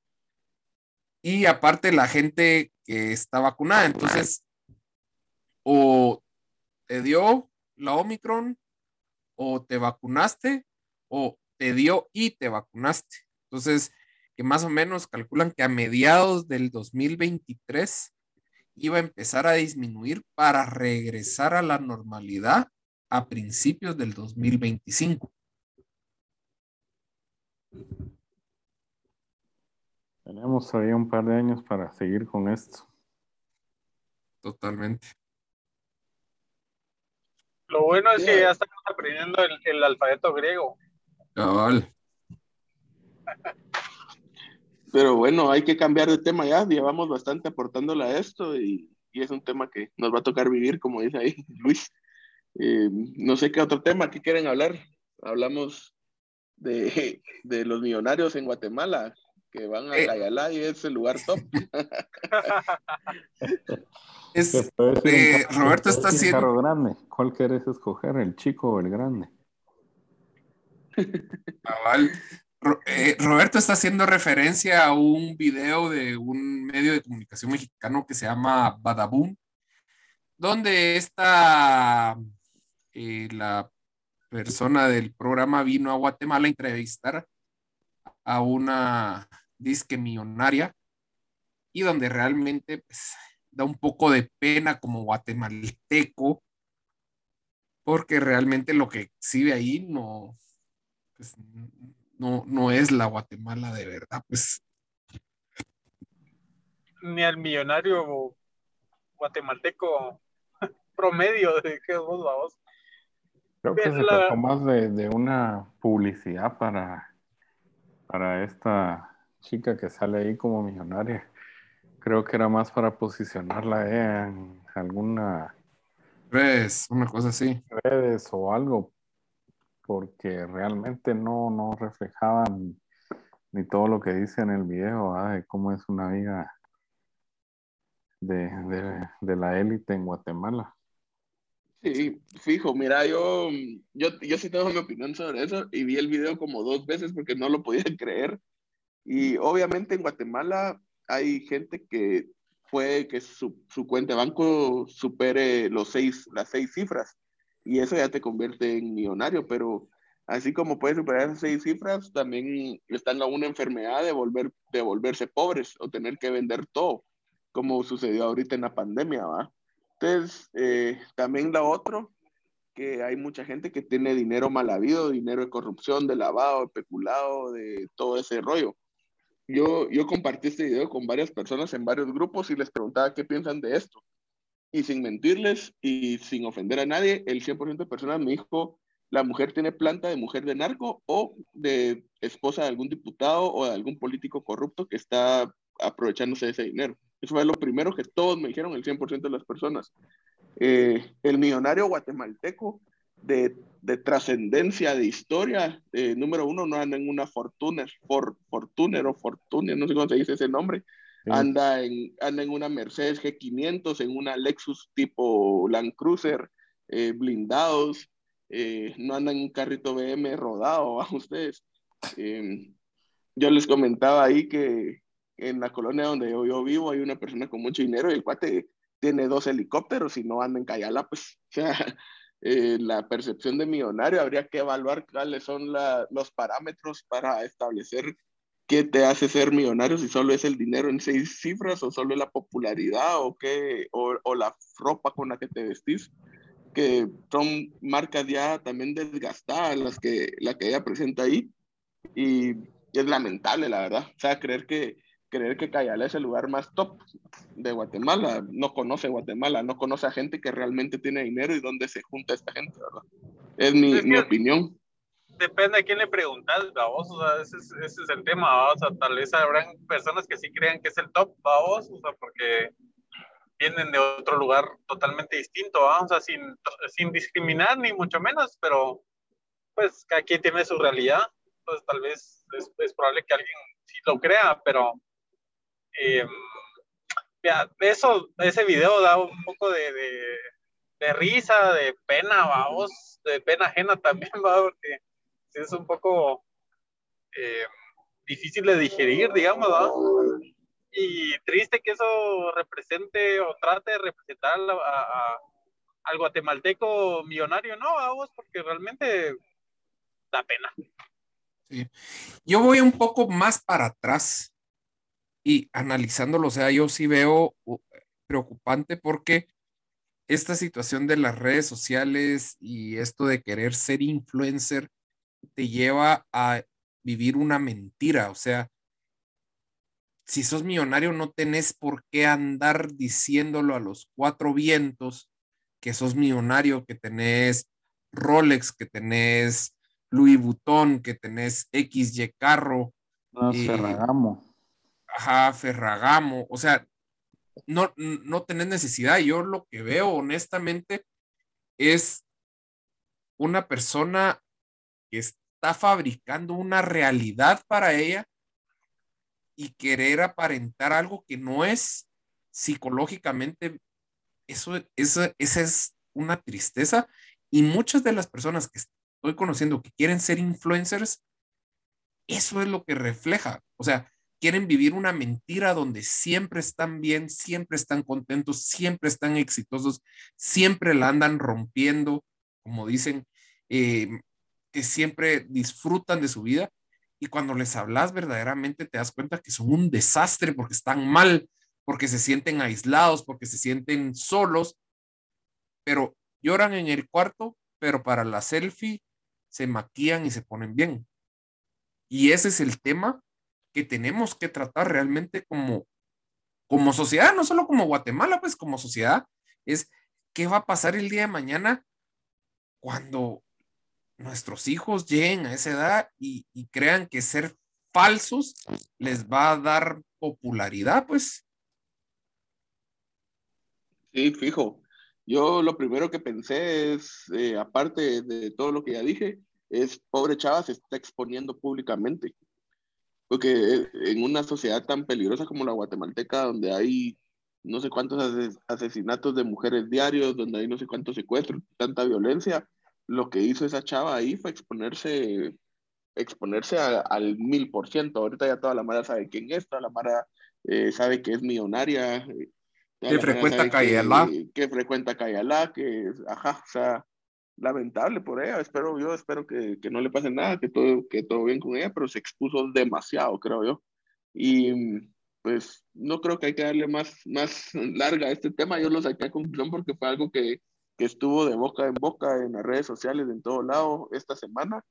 [SPEAKER 2] y aparte la gente que está vacunada. Entonces, o te dio la Omicron, o te vacunaste, o te dio y te vacunaste. Entonces, que más o menos calculan que a mediados del 2023 iba a empezar a disminuir para regresar a la normalidad a principios del 2025.
[SPEAKER 3] Tenemos todavía un par de años para seguir con esto.
[SPEAKER 2] Totalmente.
[SPEAKER 5] Lo bueno es que ya estamos aprendiendo el, el alfabeto griego.
[SPEAKER 2] Cabal.
[SPEAKER 4] Pero bueno, hay que cambiar de tema ya. Llevamos bastante aportándole a esto y, y es un tema que nos va a tocar vivir, como dice ahí Luis. Eh, no sé qué otro tema que quieren hablar. Hablamos de, de los millonarios en Guatemala que van a Cayalá y es el lugar top.
[SPEAKER 2] es, eh, Roberto está haciendo.
[SPEAKER 3] carro grande. ¿Cuál quieres escoger, el chico o el grande?
[SPEAKER 2] Cabal. Eh, Roberto está haciendo referencia a un video de un medio de comunicación mexicano que se llama Badaboom, donde está eh, la persona del programa vino a Guatemala a entrevistar a una disque millonaria y donde realmente pues, da un poco de pena como guatemalteco porque realmente lo que exhibe ahí no, pues, no, no es la Guatemala de verdad, pues.
[SPEAKER 5] Ni al millonario guatemalteco promedio de que vos vamos.
[SPEAKER 3] Creo que se trató más de, de una publicidad para para esta chica que sale ahí como millonaria. Creo que era más para posicionarla en alguna
[SPEAKER 2] redes, una cosa así.
[SPEAKER 3] Redes o algo, porque realmente no, no reflejaban ni todo lo que dice en el video de cómo es una vida de, de, de la élite en Guatemala.
[SPEAKER 4] Sí, fijo, mira, yo, yo, yo sí tengo mi opinión sobre eso y vi el video como dos veces porque no lo podía creer. Y obviamente en Guatemala hay gente que puede que su, su cuenta de banco supere los seis, las seis cifras y eso ya te convierte en millonario, pero así como puede superar esas seis cifras, también están a una enfermedad de, volver, de volverse pobres o tener que vender todo, como sucedió ahorita en la pandemia, ¿va? Entonces, eh, también la otro, que hay mucha gente que tiene dinero mal habido, dinero de corrupción, de lavado, de peculado, de todo ese rollo. Yo, yo compartí este video con varias personas en varios grupos y les preguntaba qué piensan de esto. Y sin mentirles y sin ofender a nadie, el 100% de personas me dijo, la mujer tiene planta de mujer de narco o de esposa de algún diputado o de algún político corrupto que está aprovechándose de ese dinero. Eso fue lo primero que todos me dijeron, el 100% de las personas. Eh, el millonario guatemalteco de, de trascendencia, de historia, número uno, no anda en una Fortuner, for, Fortuner o Fortuner, no sé cómo se dice ese nombre, anda, en, anda en una Mercedes G500, en una Lexus tipo Land Cruiser, eh, blindados, eh, no anda en un carrito BM rodado, a ustedes. Em, yo les comentaba ahí que en la colonia donde yo, yo, vivo hay una persona con mucho dinero y el cuate tiene dos helicópteros y no anda en Cayala, pues, o sea, eh, la percepción de millonario habría que evaluar cuáles son la, los parámetros para establecer qué te hace ser millonario, si solo es el dinero en seis cifras o solo es la popularidad o, qué, o, o la ropa con la que te vestís que son marcas ya también desgastadas las que, la que ella presenta ahí y es lamentable la verdad, o sea, creer que creer que Cayala es el lugar más top de Guatemala, no conoce Guatemala, no conoce a gente que realmente tiene dinero y dónde se junta esta gente, ¿verdad? Es mi, es mi opinión.
[SPEAKER 5] Depende a quién le preguntas, vamos, o sea, ese es, ese es el tema, o sea, tal vez habrán personas que sí crean que es el top, vamos, o sea, porque vienen de otro lugar totalmente distinto, ¿ah? o sea, sin, sin discriminar ni mucho menos, pero pues cada quien tiene su realidad, pues tal vez es, es probable que alguien sí lo crea, pero eh, eso, ese video da un poco de, de, risa, de pena, vamos, de pena ajena también, va, porque es un poco eh, difícil de digerir, digamos, ¿no? y triste que eso represente o trate de representar a, a, al guatemalteco millonario, no, vamos, porque realmente da pena.
[SPEAKER 2] Sí. Yo voy un poco más para atrás y analizándolo, o sea, yo sí veo preocupante porque esta situación de las redes sociales y esto de querer ser influencer te lleva a vivir una mentira, o sea, si sos millonario no tenés por qué andar diciéndolo a los cuatro vientos que sos millonario, que tenés Rolex, que tenés Louis Vuitton, que tenés XY carro.
[SPEAKER 3] No, eh.
[SPEAKER 2] Ajá, Ferragamo. O sea, no, no tenés necesidad. Yo lo que veo honestamente es una persona que está fabricando una realidad para ella y querer aparentar algo que no es psicológicamente, eso, eso, esa es una tristeza. Y muchas de las personas que estoy conociendo que quieren ser influencers, eso es lo que refleja. O sea, quieren vivir una mentira donde siempre están bien, siempre están contentos, siempre están exitosos, siempre la andan rompiendo, como dicen, eh, que siempre disfrutan de su vida y cuando les hablas verdaderamente te das cuenta que son un desastre porque están mal, porque se sienten aislados, porque se sienten solos, pero lloran en el cuarto, pero para la selfie se maquillan y se ponen bien. Y ese es el tema que tenemos que tratar realmente como, como sociedad, no solo como Guatemala, pues como sociedad, es qué va a pasar el día de mañana cuando nuestros hijos lleguen a esa edad y, crean que ser falsos les va a dar popularidad, pues.
[SPEAKER 4] Sí, fijo. Yo lo primero que pensé es, eh, aparte de todo lo que ya dije, es pobre chava se está exponiendo públicamente. Porque eh, en una sociedad tan peligrosa como la guatemalteca, donde hay no sé cuántos asesinatos de mujeres diarios, donde hay no sé cuántos secuestros, tanta violencia, lo que hizo esa chava ahí fue exponerse, exponerse a, al mil por ciento. Ahorita ya toda la mara sabe quién es, toda la mara eh, sabe que es millonaria.
[SPEAKER 2] Eh, que frecuenta Cayalá.
[SPEAKER 4] Que, que, frecuenta Cayalá, que, ajá, o sea, lamentable por ella. Espero, yo espero que, que, no le pase nada, que todo, que todo bien con ella, pero se expuso demasiado, creo yo. Y pues no creo que hay que darle más, más larga a este tema. Yo lo saqué a conclusión porque fue algo que, que estuvo de boca en boca en las redes sociales en todo lado esta semana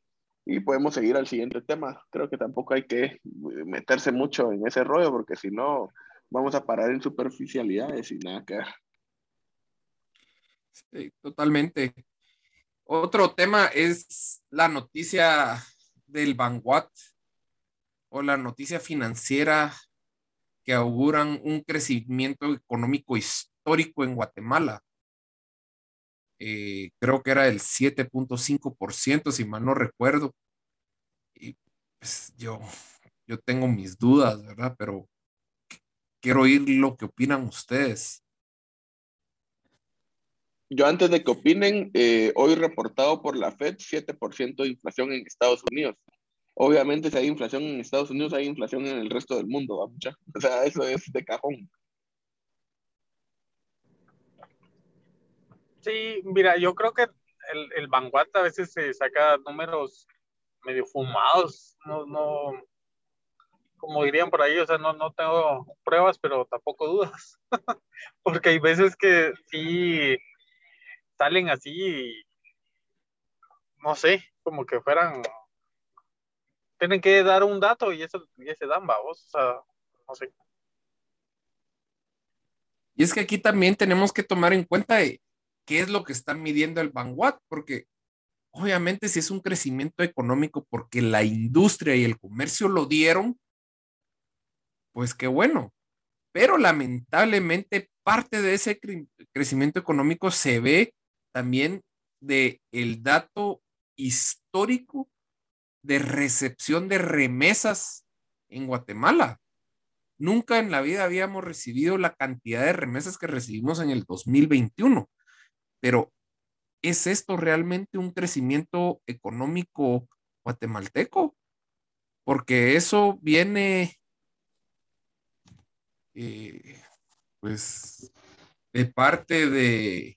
[SPEAKER 4] y podemos seguir al siguiente tema. Creo que tampoco hay que eh, meterse mucho en ese rollo porque si no vamos a parar en superficialidades y nada que
[SPEAKER 2] Sí, totalmente. Otro tema es la noticia del Vanguard o la noticia financiera que auguran un crecimiento económico histórico en Guatemala eh, creo que era el 7.5%, si mal no recuerdo. Y pues yo, yo tengo mis dudas, ¿verdad? Pero, ¿qué, quiero oír lo que opinan ustedes.
[SPEAKER 4] Yo antes de que opinen, eh, hoy reportado por la Fed, 7% de inflación en Estados Unidos. Obviamente si hay inflación en Estados Unidos, hay inflación en el resto del mundo, ¿va? O sea, eso es de cajón.
[SPEAKER 5] Sí, mira, yo creo que el, el Vanguard a veces se saca números medio fumados, no, no, como dirían por ahí, o sea, no, no tengo pruebas, pero tampoco dudas, porque hay veces que sí salen así, no sé, como que fueran, tienen que dar un dato y eso y ese dan, vamos, o sea, no sé.
[SPEAKER 2] Y es que aquí también tenemos que tomar en cuenta qué es lo que están midiendo el Vanguard, porque obviamente si es un crecimiento económico porque la industria y el comercio lo dieron, pues qué bueno. Pero lamentablemente parte de ese crecimiento económico se ve también de el dato histórico de recepción de remesas en Guatemala. Nunca en la vida habíamos recibido la cantidad de remesas que recibimos en el 2021. Pero ¿es esto realmente un crecimiento económico guatemalteco? Porque eso viene, eh, pues, de parte de,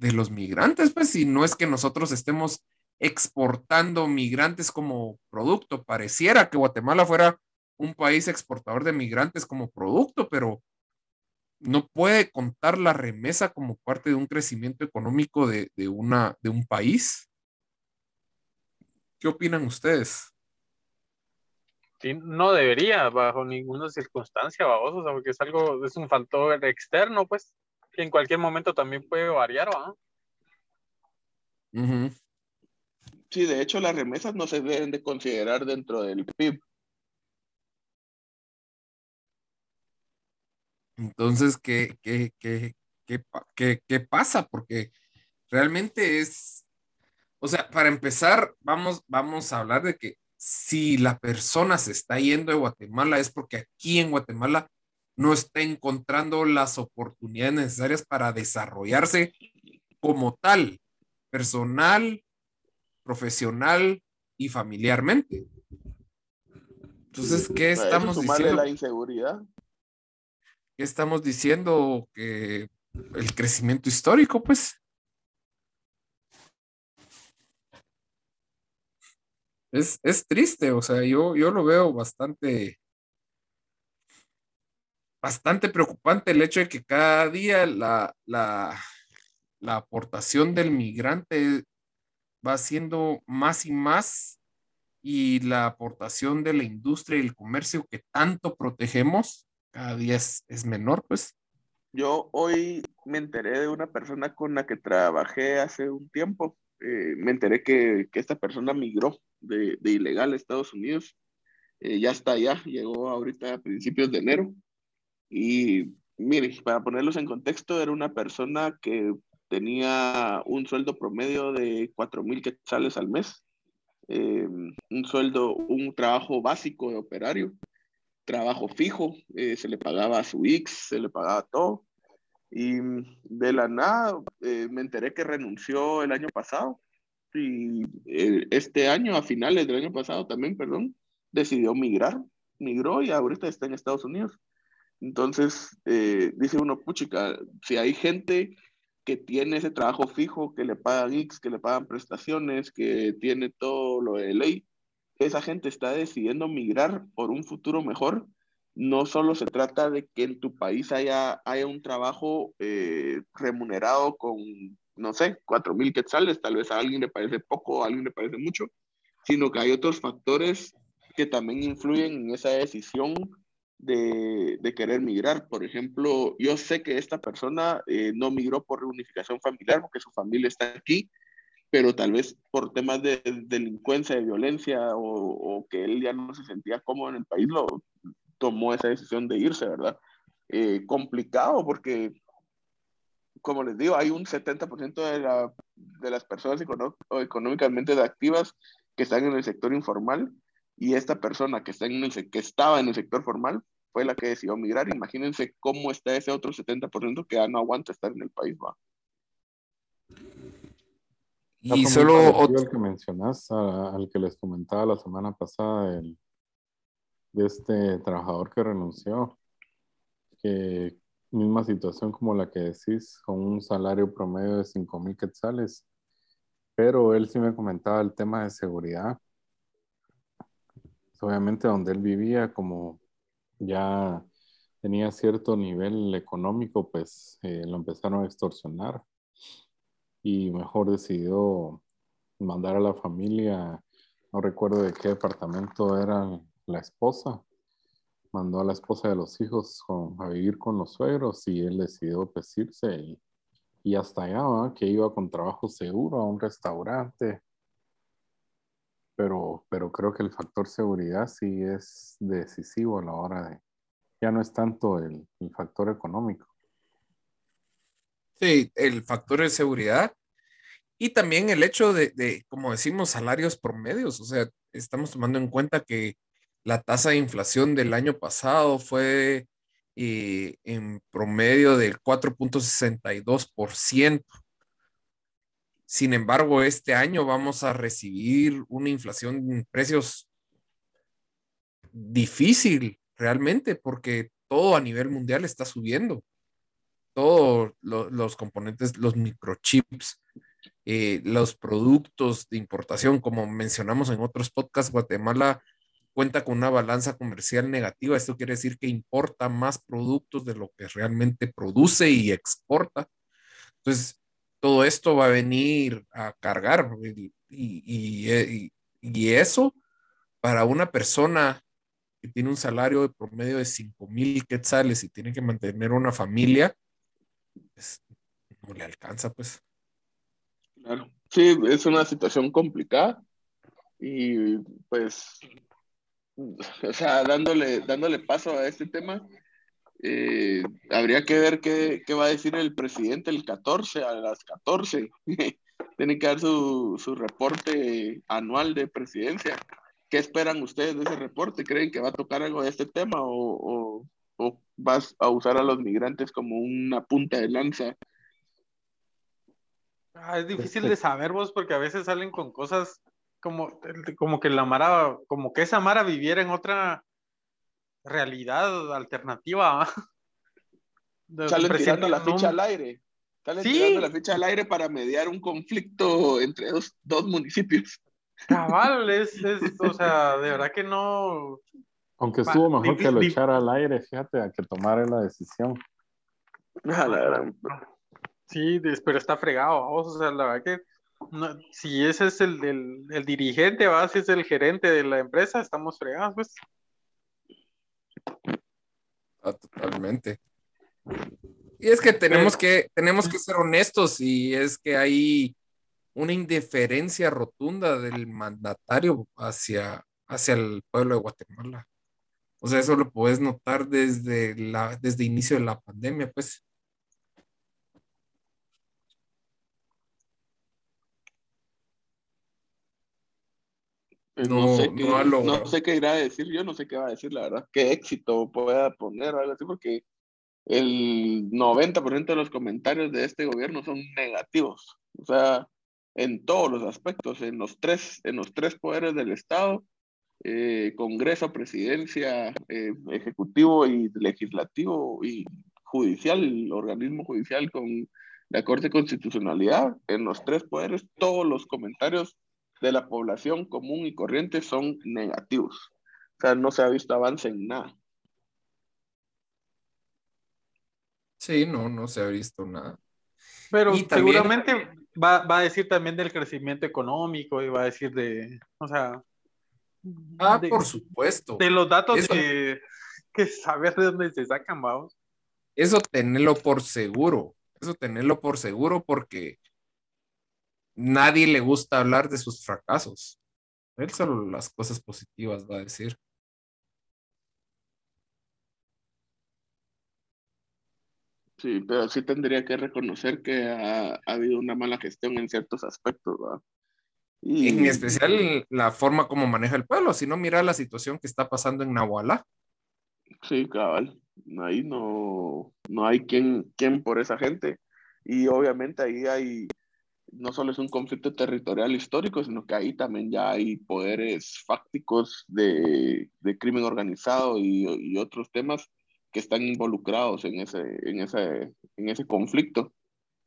[SPEAKER 2] de los migrantes, pues, si no es que nosotros estemos exportando migrantes como producto. Pareciera que Guatemala fuera un país exportador de migrantes como producto, pero no puede contar la remesa como parte de un crecimiento económico de, una, de un país. ¿Qué opinan ustedes?
[SPEAKER 5] No debería bajo ninguna circunstancia, vamos, o sea, porque es algo, es un factor externo, pues que en cualquier momento también puede variar, ¿va?
[SPEAKER 4] Sí, de hecho las remesas no se deben de considerar dentro del PIB.
[SPEAKER 2] Entonces, ¿qué, qué, qué, qué, qué pasa? Porque realmente es, o sea, para empezar, vamos, vamos a hablar de que si la persona se está yendo de Guatemala es porque aquí en Guatemala no está encontrando las oportunidades necesarias para desarrollarse como tal, personal, profesional y familiarmente. Entonces, ¿qué estamos diciendo?
[SPEAKER 4] la inseguridad.
[SPEAKER 2] ¿Qué estamos diciendo? Que el crecimiento histórico, pues. Es, es triste, o sea, yo, yo lo veo bastante, bastante preocupante el hecho de que cada día la, la, la aportación del migrante va siendo más y más y la aportación de la industria y el comercio que tanto protegemos cada día es, menor, pues.
[SPEAKER 4] Yo hoy me enteré de una persona con la que trabajé hace un tiempo. Eh, me enteré que, que, esta persona migró de, de ilegal a Estados Unidos. Eh, ya está allá, llegó ahorita a principios de enero y mire, para ponerlos en contexto, era una persona que tenía un sueldo promedio de 4 mil quetzales al mes, eh, un sueldo, un trabajo básico de operario, trabajo fijo, eh, se le pagaba su X, se le pagaba todo. Y de la nada eh, me enteré que renunció el año pasado y este año, a finales del año pasado también, perdón, decidió migrar, migró y ahorita está en Estados Unidos. Entonces, eh, dice uno, puchica, si hay gente que tiene ese trabajo fijo, que le pagan X, que le pagan prestaciones, que tiene todo lo de ley, esa gente está decidiendo migrar por un futuro mejor. No solo se trata de que en tu país haya, haya un trabajo eh, remunerado con, no sé, cuatro mil quetzales, tal vez a alguien le parece poco, a alguien le parece mucho, sino que hay otros factores que también influyen en esa decisión de, querer migrar. Por ejemplo, yo sé que esta persona eh, no migró por reunificación familiar porque su familia está aquí, pero tal vez por temas de, delincuencia, de violencia o, que él ya no se sentía cómodo en el país, lo tomó esa decisión de irse, ¿verdad? Eh, complicado porque, como les digo, hay un 70% de, la, de las personas económicamente activas que están en el sector informal y esta persona que, está en que estaba en el sector formal fue la que decidió migrar. Imagínense cómo está ese otro 70% que ya no aguanta estar en el país, va.
[SPEAKER 3] Y solo otro... que mencionas, al que les comentaba la semana pasada, el, de este trabajador que renunció, que misma situación como la que decís, con un salario promedio de 5 mil quetzales, pero él sí me comentaba el tema de seguridad. Obviamente donde él vivía, como ya tenía cierto nivel económico, pues eh, lo empezaron a extorsionar y mejor decidió mandar a la familia, no recuerdo de qué departamento era la esposa, mandó a la esposa de los hijos a vivir con los suegros y él decidió pesirse y, y hasta allá, que iba con trabajo seguro a un restaurante. Pero, pero creo que el factor seguridad sí es decisivo a la hora de, ya no es tanto el, factor económico.
[SPEAKER 2] Sí, el factor de seguridad y también el hecho de, de, como decimos, salarios promedios. O sea, estamos tomando en cuenta que la tasa de inflación del año pasado fue eh, en promedio del 4.62%. Sin embargo, este año vamos a recibir una inflación en precios difícil realmente porque todo a nivel mundial está subiendo. Todos los componentes, los microchips, eh, los productos de importación, como mencionamos en otros podcasts, Guatemala cuenta con una balanza comercial negativa. Esto quiere decir que importa más productos de lo que realmente produce y exporta. Entonces, todo esto va a venir a cargar y, y, y, eso para una persona que tiene un salario de promedio de 5 mil quetzales y tiene que mantener una familia, pues, no le alcanza, pues.
[SPEAKER 4] Claro. Sí, es una situación complicada y pues o sea, dándole, dándole paso a este tema, eh, habría que ver qué, qué, va a decir el presidente el 14, a las 14. Tiene que dar su, su, reporte anual de presidencia. ¿Qué esperan ustedes de ese reporte? ¿Creen que va a tocar algo de este tema o, o, o vas a usar a los migrantes como una punta de lanza?
[SPEAKER 5] Ah, es difícil de saber vos porque a veces salen con cosas como, como que la Mara, como que esa Mara viviera en otra realidad alternativa.
[SPEAKER 4] Salen tirando la ficha al aire. Salen tirando la ficha al aire para mediar un conflicto entre dos, dos municipios.
[SPEAKER 5] Cabal, es, o sea, de verdad que no.
[SPEAKER 3] Aunque estuvo mejor que lo echara al aire, fíjate, a que tomara la decisión.
[SPEAKER 5] Sí, pero está fregado, o sea, la verdad que si ese es el, el, dirigente, ¿va? si es el gerente de la empresa, estamos fregados, pues.
[SPEAKER 2] Ah, totalmente. Y es que tenemos que, tenemos que ser honestos y es que hay una indiferencia rotunda del mandatario hacia, hacia el pueblo de Guatemala. O sea, eso lo puedes notar desde la, desde inicio de la pandemia, pues.
[SPEAKER 4] No, sé qué, no, sé qué irá a decir yo, no sé qué va a decir, la verdad. Qué éxito pueda poner algo así, porque el 90% de los comentarios de este gobierno son negativos. O sea, en todos los aspectos, en los tres, en los tres poderes del Estado, eh, Congreso, Presidencia, eh, Ejecutivo y Legislativo y Judicial, el organismo judicial con la Corte de Constitucionalidad, en los tres poderes, todos los comentarios de la población común y corriente son negativos. O sea, no se ha visto avance en nada.
[SPEAKER 2] Sí, no, no se ha visto nada.
[SPEAKER 5] Pero seguramente va, va, a decir también del crecimiento económico y va a decir de, o sea...
[SPEAKER 2] Ah, por supuesto.
[SPEAKER 5] De los datos que, que saber de dónde se sacan, vamos.
[SPEAKER 2] Eso tenerlo por seguro, eso tenerlo por seguro porque nadie le gusta hablar de sus fracasos. Él solo las cosas positivas va a decir.
[SPEAKER 4] Sí, pero sí tendría que reconocer que ha, habido una mala gestión en ciertos aspectos, ¿verdad?
[SPEAKER 2] Y... En especial la forma como maneja el pueblo, si no mira la situación que está pasando en Nahualá.
[SPEAKER 4] Sí, cabal. Ahí no, no hay quien, quien por esa gente. Y obviamente ahí hay, no solo es un conflicto territorial histórico, sino que ahí también ya hay poderes fácticos de, de crimen organizado y, otros temas que están involucrados en ese, en ese, en ese conflicto.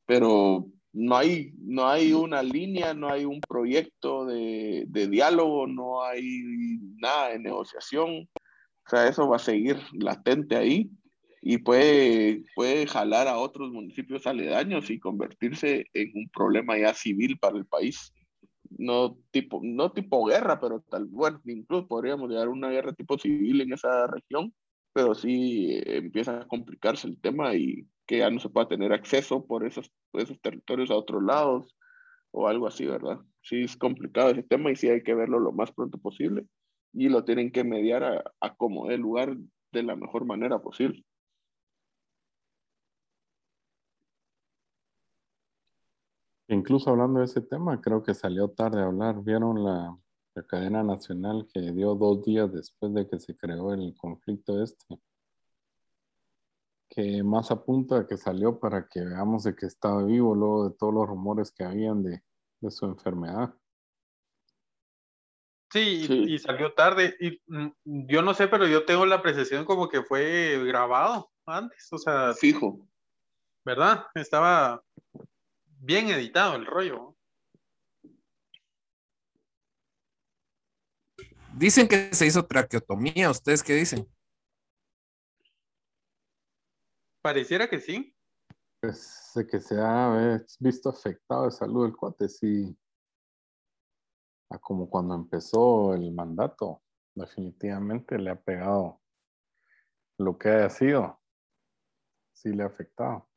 [SPEAKER 4] Pero no hay, no hay una línea, no hay un proyecto de, de diálogo, no hay nada de negociación. O sea, eso va a seguir latente ahí y puede, puede jalar a otros municipios aledaños y convertirse en un problema ya civil para el país. No tipo, no tipo guerra, pero tal, bueno, incluso podríamos llegar a una guerra tipo civil en esa región, pero sí eh, empieza a complicarse el tema y que ya no se pueda tener acceso por esos, esos territorios a otros lados o algo así, ¿verdad? Sí es complicado ese tema y sí hay que verlo lo más pronto posible y lo tienen que mediar a, a como el lugar de la mejor manera posible.
[SPEAKER 3] Incluso hablando de ese tema, creo que salió tarde a hablar. ¿Vieron la, la cadena nacional que dio dos días después de que se creó el conflicto este? Que más apunta a que salió para que veamos de que estaba vivo luego de todos los rumores que habían de, de su enfermedad.
[SPEAKER 5] Sí, y, y, salió tarde. Y mm, yo no sé, pero yo tengo la apreciación como que fue grabado antes, o sea.
[SPEAKER 4] Fijo.
[SPEAKER 5] ¿Verdad? Estaba bien editado el rollo.
[SPEAKER 2] Dicen que se hizo traqueotomía, ¿ustedes qué dicen?
[SPEAKER 5] Pareciera que sí.
[SPEAKER 3] Pues de que se ha visto afectado de salud el cuate, sí. A como cuando empezó el mandato, definitivamente le ha pegado lo que haya sido. Sí le ha afectado.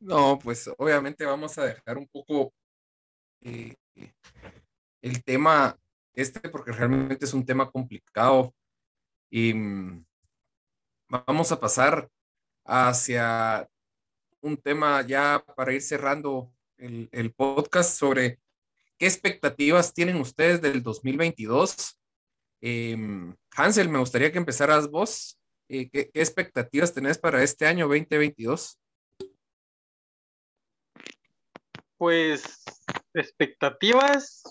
[SPEAKER 2] No, pues obviamente vamos a dejar un poco eh, el tema este porque realmente es un tema complicado y mm, vamos a pasar hacia un tema ya para ir cerrando el, podcast sobre qué expectativas tienen ustedes del 2022. Eh, Hansel, me gustaría que empezaras vos. Eh, ¿qué, ¿Qué expectativas tenés para este año 2022?
[SPEAKER 5] Pues expectativas,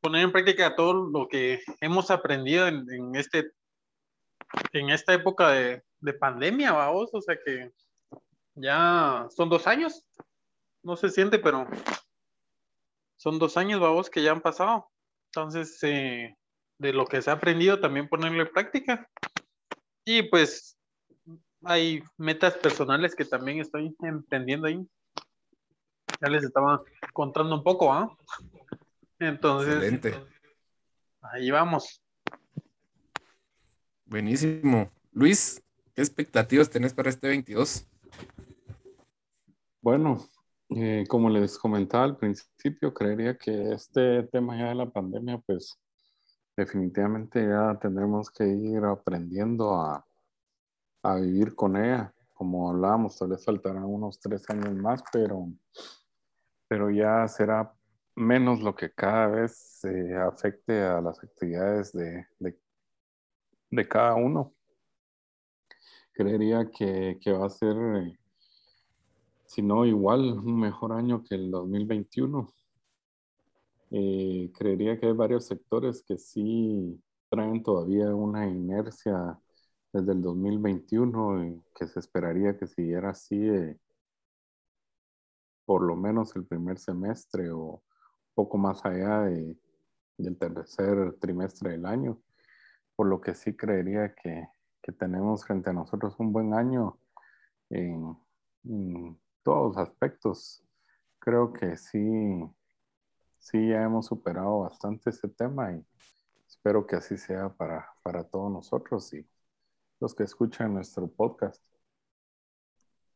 [SPEAKER 5] poner en práctica todo lo que hemos aprendido en, este, en esta época de, de, pandemia, vamos, o sea que ya son dos años, no se siente, pero son dos años, vamos, que ya han pasado. Entonces, eh, de lo que se ha aprendido, también ponerlo en práctica. Y pues hay metas personales que también estoy emprendiendo ahí ya les estaba contando un poco, ¿ah? Entonces,
[SPEAKER 2] Excelente.
[SPEAKER 5] ahí vamos.
[SPEAKER 2] Buenísimo. Luis, ¿qué expectativas tenés para este 22?
[SPEAKER 3] Bueno, eh, como les comentaba al principio, creería que este tema ya de la pandemia, pues definitivamente ya tendremos que ir aprendiendo a, a vivir con ella. Como hablábamos, tal vez faltarán unos tres años más, pero pero ya será menos lo que cada vez eh, afecte a las actividades de, de, cada uno. Creería que, que va a ser, eh, si no igual, un mejor año que el 2021. Eh, creería que hay varios sectores que sí traen todavía una inercia desde el 2021 y que se esperaría que siguiera así por lo menos el primer semestre o poco más allá de, del tercer trimestre del año, por lo que sí creería que, que tenemos frente a nosotros un buen año en, todos los aspectos. Creo que sí, sí ya hemos superado bastante ese tema y espero que así sea para, para todos nosotros y los que escuchan nuestro podcast.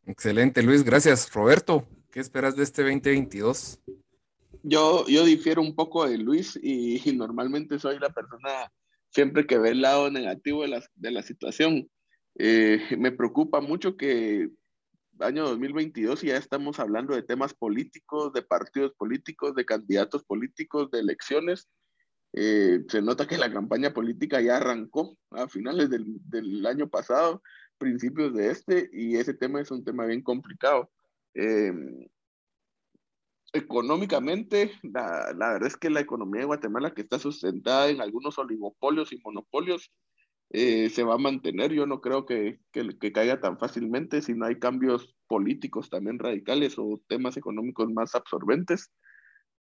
[SPEAKER 2] Excelente, Luis, gracias. Roberto, ¿qué esperas de este 2022?
[SPEAKER 4] Yo, yo difiero un poco de Luis y, y, normalmente soy la persona siempre que ve el lado negativo de la, de la situación. Eh, me preocupa mucho que año 2022 y ya estamos hablando de temas políticos, de partidos políticos, de candidatos políticos, de elecciones. Eh, se nota que la campaña política ya arrancó a finales del, del, año pasado, principios de este, y ese tema es un tema bien complicado. Eh, económicamente, la, la, verdad es que la economía de Guatemala, que está sustentada en algunos oligopolios y monopolios, eh, se va a mantener. Yo no creo que, que, que, caiga tan fácilmente si no hay cambios políticos también radicales o temas económicos más absorbentes.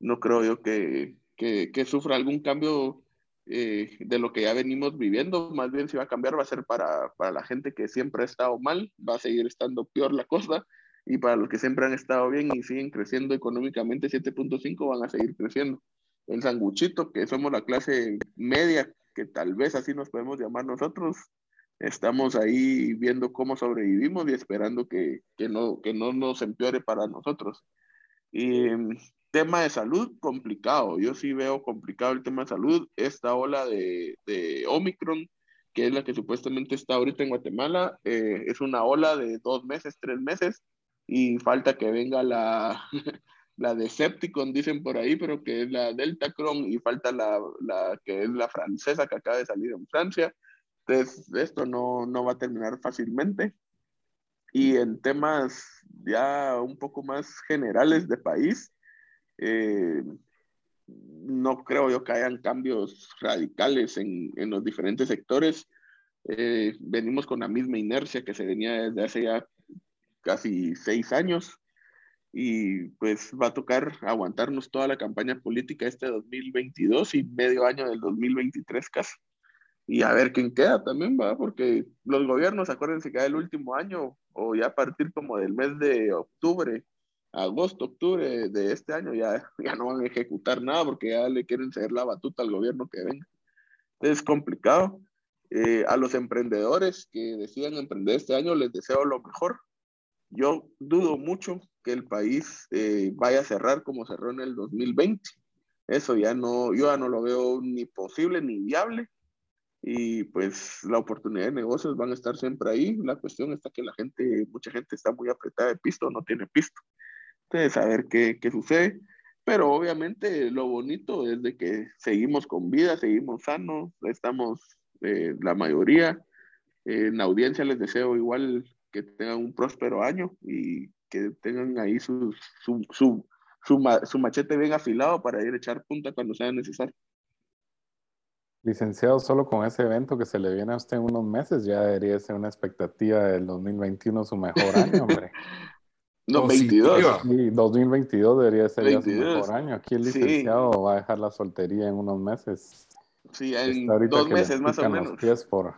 [SPEAKER 4] No creo yo que, que sufra algún cambio eh, de lo que ya venimos viviendo. Más bien si va a cambiar va a ser para, para la gente que siempre ha estado mal, va a seguir estando peor la cosa y para los que siempre han estado bien y siguen creciendo económicamente 7.5 van a seguir creciendo. El sanguchito, que somos la clase media, que tal vez así nos podemos llamar nosotros, estamos ahí viendo cómo sobrevivimos y esperando que, que no, que no nos empeore para nosotros. Y tema de salud, complicado. Yo sí veo complicado el tema de salud. Esta ola de, de Omicron, que es la que supuestamente está ahorita en Guatemala, eh, es una ola de dos meses, tres meses y falta que venga la, la Decepticon, dicen por ahí, pero que es la Deltacron y falta la, la, que es la francesa que acaba de salir en Francia. Entonces, esto no, no va a terminar fácilmente. Y en temas ya un poco más generales de país, eh, no creo yo que hayan cambios radicales en, en los diferentes sectores. Eh, venimos con la misma inercia que se venía desde hace ya casi seis años y pues va a tocar aguantarnos toda la campaña política este 2022 y medio año del 2023 casi. Y a ver quién queda también, va, porque los gobiernos, acuérdense que el último año o ya a partir como del mes de octubre, agosto, octubre de este año ya, ya no van a ejecutar nada porque ya le quieren ceder la batuta al gobierno que venga. Es complicado. Eh, a los emprendedores que decidan emprender este año les deseo lo mejor yo dudo mucho que el país eh, vaya a cerrar como cerró en el 2020. Eso ya no, yo ya no lo veo ni posible ni viable. Y pues la oportunidad de negocios van a estar siempre ahí. La cuestión está que la gente, mucha gente está muy apretada de pisto, no tiene pisto. Entonces, a ver qué, qué sucede. Pero obviamente lo bonito es de que seguimos con vida, seguimos sanos, estamos eh, la mayoría. Eh, en la audiencia les deseo igual que tengan un próspero año y que tengan ahí su, su, su, su, machete bien afilado para ir a echar punta cuando sea necesario.
[SPEAKER 3] Licenciado, solo con ese evento que se le viene a usted en unos meses, ya debería ser una expectativa del 2021 su mejor año, hombre.
[SPEAKER 4] no, 22.
[SPEAKER 3] Sí, 2022 debería ser ya su mejor año. Aquí el licenciado va a dejar la soltería en unos meses.
[SPEAKER 4] Sí, en dos meses más o menos.
[SPEAKER 3] Los por,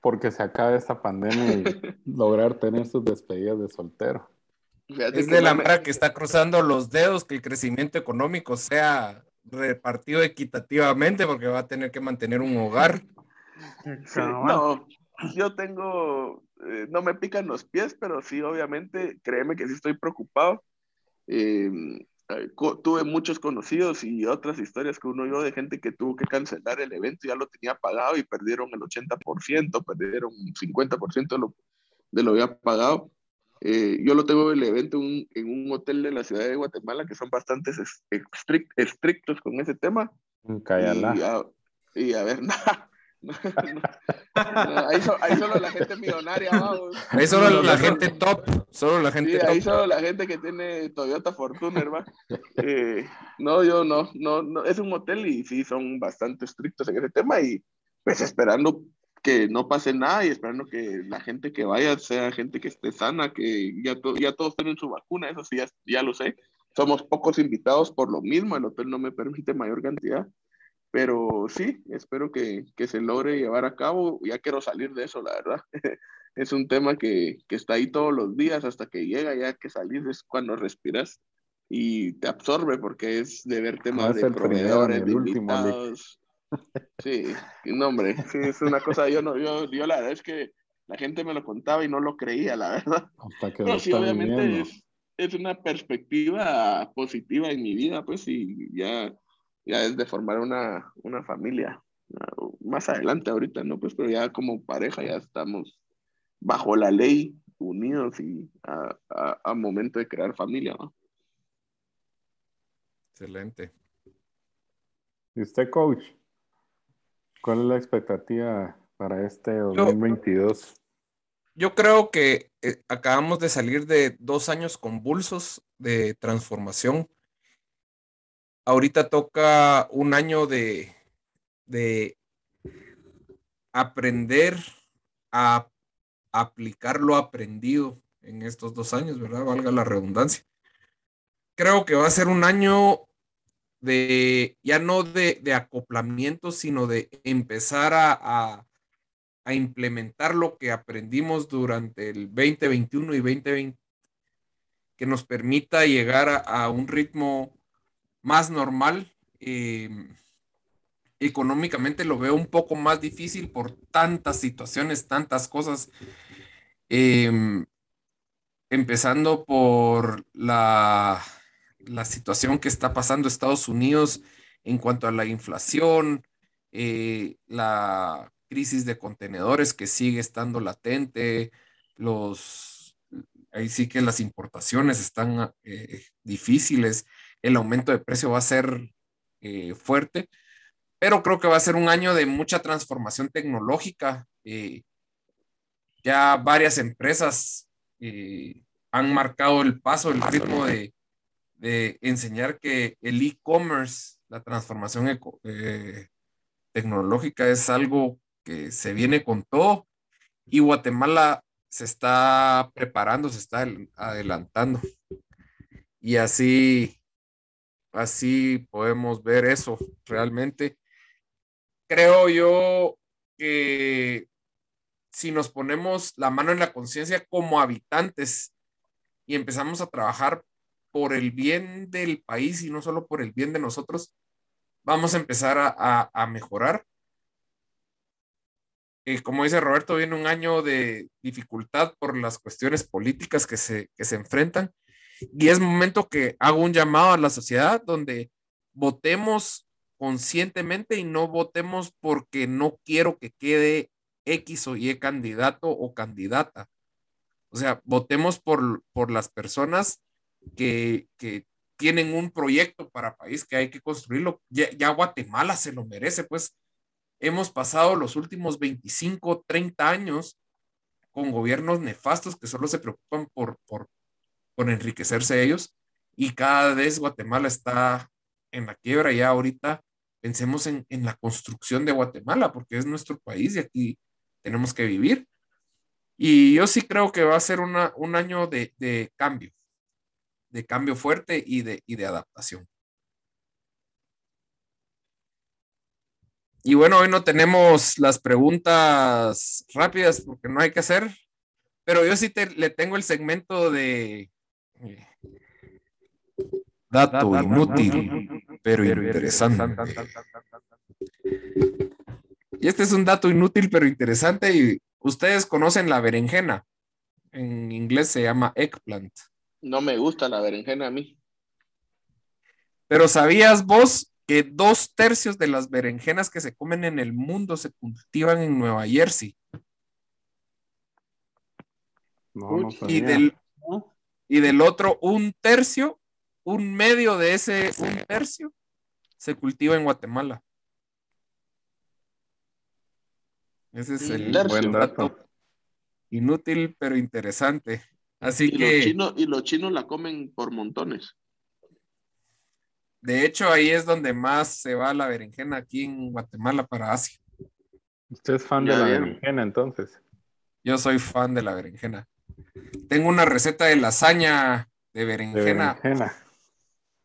[SPEAKER 3] porque se acabe esta pandemia y lograr tener sus despedidas de soltero.
[SPEAKER 2] es de la manera que está cruzando los dedos que el crecimiento económico sea repartido equitativamente porque va a tener que mantener un hogar.
[SPEAKER 4] no, yo tengo, eh, no me pican los pies, pero sí, obviamente, créeme que sí estoy preocupado. Eh, tuve muchos conocidos y otras historias que uno yo de gente que tuvo que cancelar el evento, ya lo tenía pagado y perdieron el 80%, perdieron 50% de lo, de lo había pagado. Eh, yo lo tengo el evento en un hotel de la ciudad de Guatemala que son bastante estrictos con ese tema. Y y a ver, nada, ahí, solo la gente millonaria, vamos.
[SPEAKER 2] Ahí solo la gente top. Solo la gente
[SPEAKER 4] Ahí solo la gente que tiene Toyota Fortuner, eh, no, yo no, no, no. Es un hotel y sí son bastante estrictos en ese tema y pues esperando que no pase nada y esperando que la gente que vaya sea gente que esté sana, que ya, ya todos tienen su vacuna, eso sí, ya, ya lo sé. Somos pocos invitados por lo mismo, el hotel no me permite mayor cantidad pero sí, espero que, que, se logre llevar a cabo. Ya quiero salir de eso, la verdad. es un tema que, que, está ahí todos los días hasta que llega, ya que salir es cuando respiras y te absorbe porque es de ver temas de proveedores, de invitados. Sí, no hombre, sí, es una cosa, yo no, yo, yo la verdad es que la gente me lo contaba y no lo creía, la verdad.
[SPEAKER 3] Hasta que sí,
[SPEAKER 4] obviamente es, es, una perspectiva positiva en mi vida, pues, y ya ya es de formar una, una familia. Más adelante ahorita, ¿no? Pues pero ya como pareja ya estamos bajo la ley unidos y a, momento de crear familia.
[SPEAKER 2] Excelente.
[SPEAKER 3] ¿Y usted, coach? ¿Cuál es la expectativa para este 2022?
[SPEAKER 2] Yo, creo que eh, acabamos de salir de dos años convulsos de transformación. Ahorita toca un año de, de aprender a aplicar lo aprendido en estos dos años, ¿verdad? Valga la redundancia. Creo que va a ser un año de, ya no de, acoplamiento, sino de empezar a, implementar lo que aprendimos durante el 2021 y 2020, que nos permita llegar a, un ritmo más normal. Em, económicamente lo veo un poco más difícil por tantas situaciones, tantas cosas. Em, empezando por la, la, situación que está pasando Estados Unidos en cuanto a la inflación, eh, la crisis de contenedores que sigue estando latente, los, ahí sí que las importaciones están eh, difíciles, el aumento de precio va a ser eh, fuerte pero creo que va a ser un año de mucha transformación tecnológica. Eh, ya varias empresas eh, han marcado el paso, el ritmo de, enseñar que el e-commerce, la transformación eh, tecnológica es algo que se viene con todo y Guatemala se está preparando, se está adelantando. Y así, así podemos ver eso realmente creo yo que si nos ponemos la mano en la conciencia como habitantes y empezamos a trabajar por el bien del país y no solo por el bien de nosotros, vamos a empezar a, mejorar. Eh, como dice Roberto, viene un año de dificultad por las cuestiones políticas que se, que se enfrentan y es momento que hago un llamado a la sociedad donde votemos conscientemente y no votemos porque no quiero que quede X o Y candidato o candidata. O sea, votemos por, por las personas que, tienen un proyecto para país que hay que construirlo. Ya, Guatemala se lo merece, pues hemos pasado los últimos 25, 30 años con gobiernos nefastos que solo se preocupan por, por, por enriquecerse ellos y cada vez Guatemala está en la quiebra ya ahorita pensemos en, la construcción de Guatemala, porque es nuestro país y aquí tenemos que vivir. Y yo sí creo que va a ser un año de, cambio, de cambio fuerte y de, y de adaptación. Y bueno, hoy no tenemos las preguntas rápidas porque no hay que hacer, pero yo sí le tengo el segmento de dato inútil pero interesante. Y este es un dato inútil pero interesante y ustedes conocen la berenjena. En inglés se llama eggplant.
[SPEAKER 4] No me gusta la berenjena a mí.
[SPEAKER 2] Pero ¿sabías vos que dos tercios de las berenjenas que se comen en el mundo se cultivan en Nueva Jersey? y, del, y del otro un tercio un medio de ese un tercio se cultiva en Guatemala. Ese es el buen dato. Inútil, pero interesante. Así
[SPEAKER 4] y
[SPEAKER 2] que.
[SPEAKER 4] Los chinos, y los chinos la comen por montones.
[SPEAKER 2] De hecho, ahí es donde más se va la berenjena aquí en Guatemala para Asia.
[SPEAKER 3] ¿Usted es fan de la berenjena entonces?
[SPEAKER 2] Yo soy fan de la berenjena. Tengo una receta de lasaña de berenjena. De berenjena.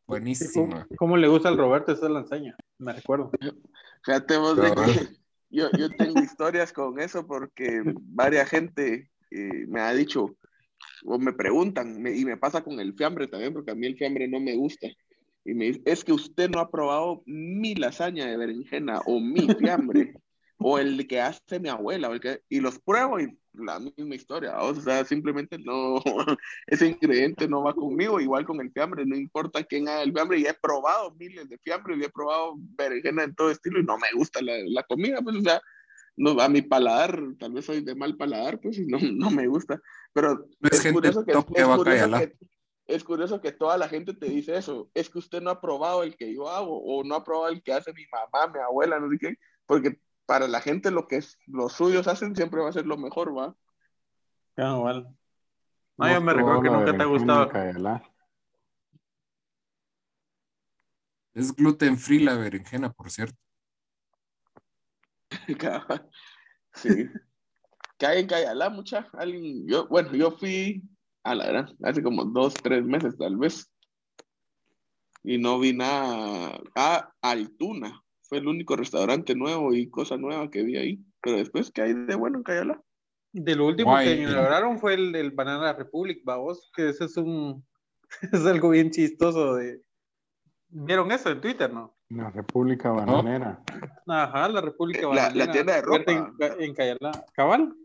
[SPEAKER 2] Buenísima.
[SPEAKER 5] ¿Cómo, le gusta al Roberto esa lasaña? Me recuerdo.
[SPEAKER 4] Fíjate vos de que yo, yo tengo historias con eso porque varias gente eh, me ha dicho o me preguntan y me pasa con el fiambre también porque a mí el fiambre no me gusta. Y me dice, es que usted no ha probado mi lasaña de berenjena o mi fiambre o el que hace mi abuela o el que, y los pruebo y la misma historia, o sea, simplemente no, ese ingrediente no va conmigo, igual con el fiambre, no importa quién haga el fiambre, y he probado miles de fiambres, y he probado berenjena en todo estilo, y no me gusta la, la comida, pues, o sea, no, a mi paladar, tal vez soy de mal paladar, pues no, no me gusta. Pero
[SPEAKER 2] es, curioso, que, es,
[SPEAKER 4] curioso que, es curioso que toda la gente te dice eso. Es que usted no ha probado el que yo hago o no ha probado el que hace mi mamá, mi abuela, no sé qué. Porque para la gente lo que es, los suyos hacen siempre va a ser lo mejor, ¿va?
[SPEAKER 5] Ah, igual. No, yo me recuerdo que nunca te ha gustado.
[SPEAKER 2] Es gluten free la berenjena, por cierto.
[SPEAKER 4] sí. Que hay en Cayalá, mucha. Alguien, yo, bueno, yo fui a la gran, hace como dos, tres meses tal vez. Y no vi nada. Ah, Altuna. Fue el único restaurante nuevo y cosa nueva que vi ahí. Pero después, ¿qué hay de bueno en Cayalá?
[SPEAKER 5] De lo último que inauguraron fue el, el Banana Republic, vamos, que ese es un. es algo bien chistoso de ¿Vieron eso en Twitter, no?
[SPEAKER 3] La República Bananera.
[SPEAKER 5] Ajá, la República Bananera.
[SPEAKER 4] La, tienda de ropa.
[SPEAKER 5] En, en ¿Cabal?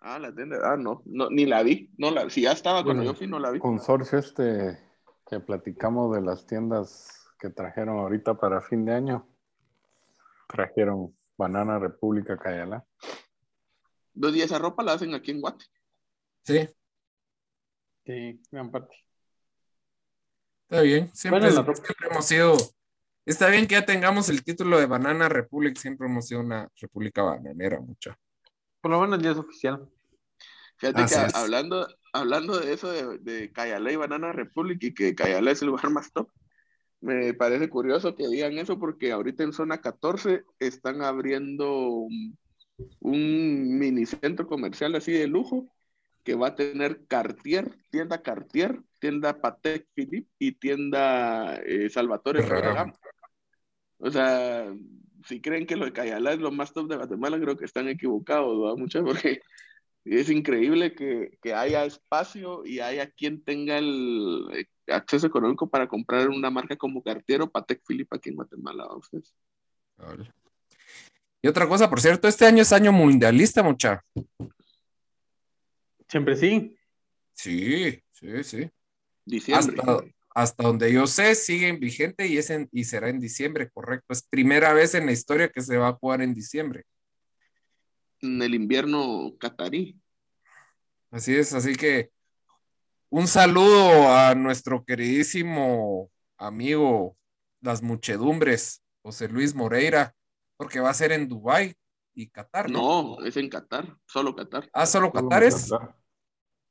[SPEAKER 4] Ah, la tienda. Ah, no, no, ni la vi. No la, si ya estaba cuando yo fui, no la vi.
[SPEAKER 3] Consorcio este que platicamos de las tiendas que trajeron ahorita para fin de año. Trajeron Banana República Cayala.
[SPEAKER 4] Dos días esa ropa la hacen aquí en Guate.
[SPEAKER 2] Sí.
[SPEAKER 5] Sí, gran parte.
[SPEAKER 2] Está bien, siempre, hemos sido, está bien que ya tengamos el título de Banana Republic, siempre hemos sido una república bananera, mucha.
[SPEAKER 5] Por lo menos ya es oficial.
[SPEAKER 4] Fíjate que hablando, hablando de eso de, de Cayala y Banana Republic y que Cayala es el lugar más top, me parece curioso que digan eso porque ahorita en zona 14 están abriendo un, mini centro comercial así de lujo que va a tener Cartier, tienda Cartier, tienda Patek Philippe y tienda eh, Salvatore Ferragamo. O sea, si creen que lo de Cayala es lo más top de Guatemala, creo que están equivocados, ¿verdad? Mucho porque es increíble que, que, haya espacio y haya quien tenga el eh, acceso económico para comprar una marca como Cartier o Patek Philippe aquí en Guatemala. Ustedes.
[SPEAKER 2] Y otra cosa, por cierto, este año es año mundialista, mucha.
[SPEAKER 5] Siempre sí.
[SPEAKER 2] Sí, sí, sí.
[SPEAKER 4] Diciembre.
[SPEAKER 2] Hasta, donde yo sé, siguen vigente y, es y será en diciembre, correcto. Es primera vez en la historia que se va a jugar en diciembre.
[SPEAKER 4] En el invierno catarí.
[SPEAKER 2] Así es, así que un saludo a nuestro queridísimo amigo Las Muchedumbres, José Luis Moreira, porque va a ser en Dubái y Qatar.
[SPEAKER 4] No, es en Qatar, solo Qatar.
[SPEAKER 2] Ah, solo Qatar es.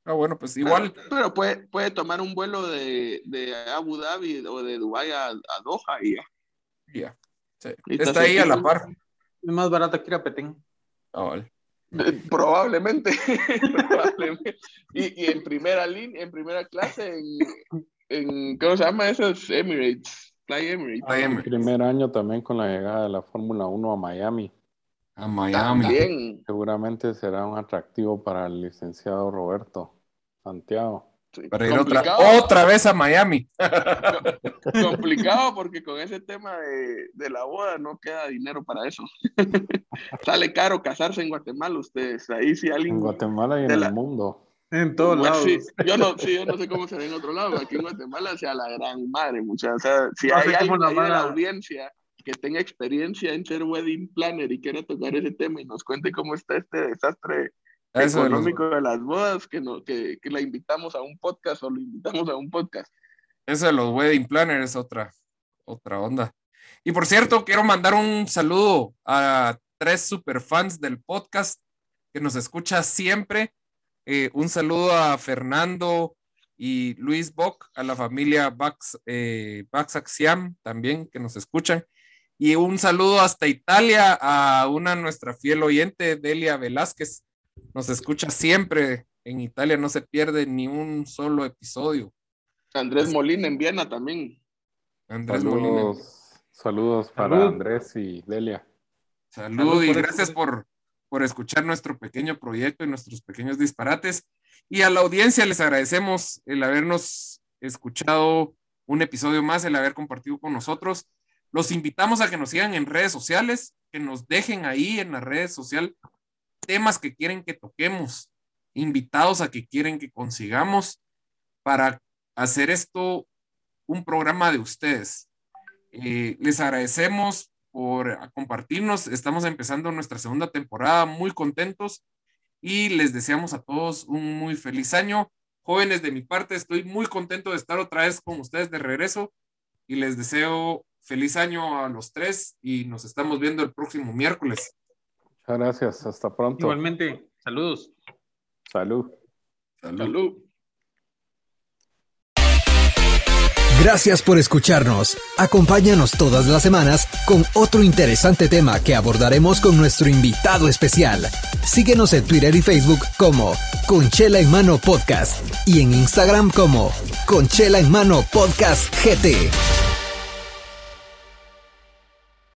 [SPEAKER 2] Ah, bueno, pues igual.
[SPEAKER 4] Pero, puede, puede tomar un vuelo de, de, Abu Dhabi o de Dubái a, a Doha y ya.
[SPEAKER 2] Ya. Está ahí a la par.
[SPEAKER 5] Es más barato que ir a Petén.
[SPEAKER 2] Ah, vale.
[SPEAKER 4] Eh, probablemente. Probablemente. Y, y, en primera línea, en primera clase, en, en ¿cómo se llama eso? Emirates. Fly Emirates.
[SPEAKER 3] El primer año también con la llegada de la Fórmula 1 a Miami.
[SPEAKER 2] A Miami.
[SPEAKER 3] Seguramente será un atractivo para el licenciado Roberto. Santiago.
[SPEAKER 2] Para ir otra, otra vez a Miami.
[SPEAKER 4] Complicado porque con ese tema de, de, la boda no queda dinero para eso. Sale caro casarse en Guatemala, ustedes. Ahí sí alguien.
[SPEAKER 3] En Guatemala y en el mundo.
[SPEAKER 5] En todos lados.
[SPEAKER 4] yo, no, sí, yo no sé cómo será en otro lado. Aquí en Guatemala sea la gran madre, muchachos. O sea, si hay alguien de la audiencia que tenga experiencia en ser wedding planner y quiera tocar ese tema y nos cuente cómo está este desastre económico de, las bodas, que, no, que, que, la invitamos a un podcast o lo invitamos a un podcast.
[SPEAKER 2] Eso de los wedding planners es otra, otra onda. Y por cierto, quiero mandar un saludo a tres super fans del podcast que nos escucha siempre. Eh, un saludo a Fernando y Luis Bock, a la familia Bax, eh, Axiam también que nos escuchan. Y un saludo hasta Italia a una nuestra fiel oyente, Delia Velázquez, nos escucha siempre en Italia, no se pierde ni un solo episodio.
[SPEAKER 4] Andrés Molina en Viena también.
[SPEAKER 3] Andrés saludos, Molina. Saludos para Andrés y Delia.
[SPEAKER 2] Salud, y gracias por, por escuchar nuestro pequeño proyecto y nuestros pequeños disparates. Y a la audiencia les agradecemos el habernos escuchado un episodio más, el haber compartido con nosotros. Los invitamos a que nos sigan en redes sociales, que nos dejen ahí en las redes sociales temas que quieren que toquemos, invitados a que quieren que consigamos para hacer esto un programa de ustedes. Eh, les agradecemos por compartirnos. Estamos empezando nuestra segunda temporada, muy contentos y les deseamos a todos un muy feliz año. Jóvenes, de mi parte, estoy muy contento de estar otra vez con ustedes de regreso y les deseo feliz año a los tres y nos estamos viendo el próximo miércoles.
[SPEAKER 3] Muchas gracias, hasta pronto.
[SPEAKER 5] Igualmente, saludos.
[SPEAKER 3] Salud.
[SPEAKER 2] Salud.
[SPEAKER 4] Salud.
[SPEAKER 1] Gracias por escucharnos. Acompáñanos todas las semanas con otro interesante tema que abordaremos con nuestro invitado especial. Síguenos en Twitter y Facebook como Conchela en Mano Podcast y en Instagram como Conchela en Mano Podcast GT.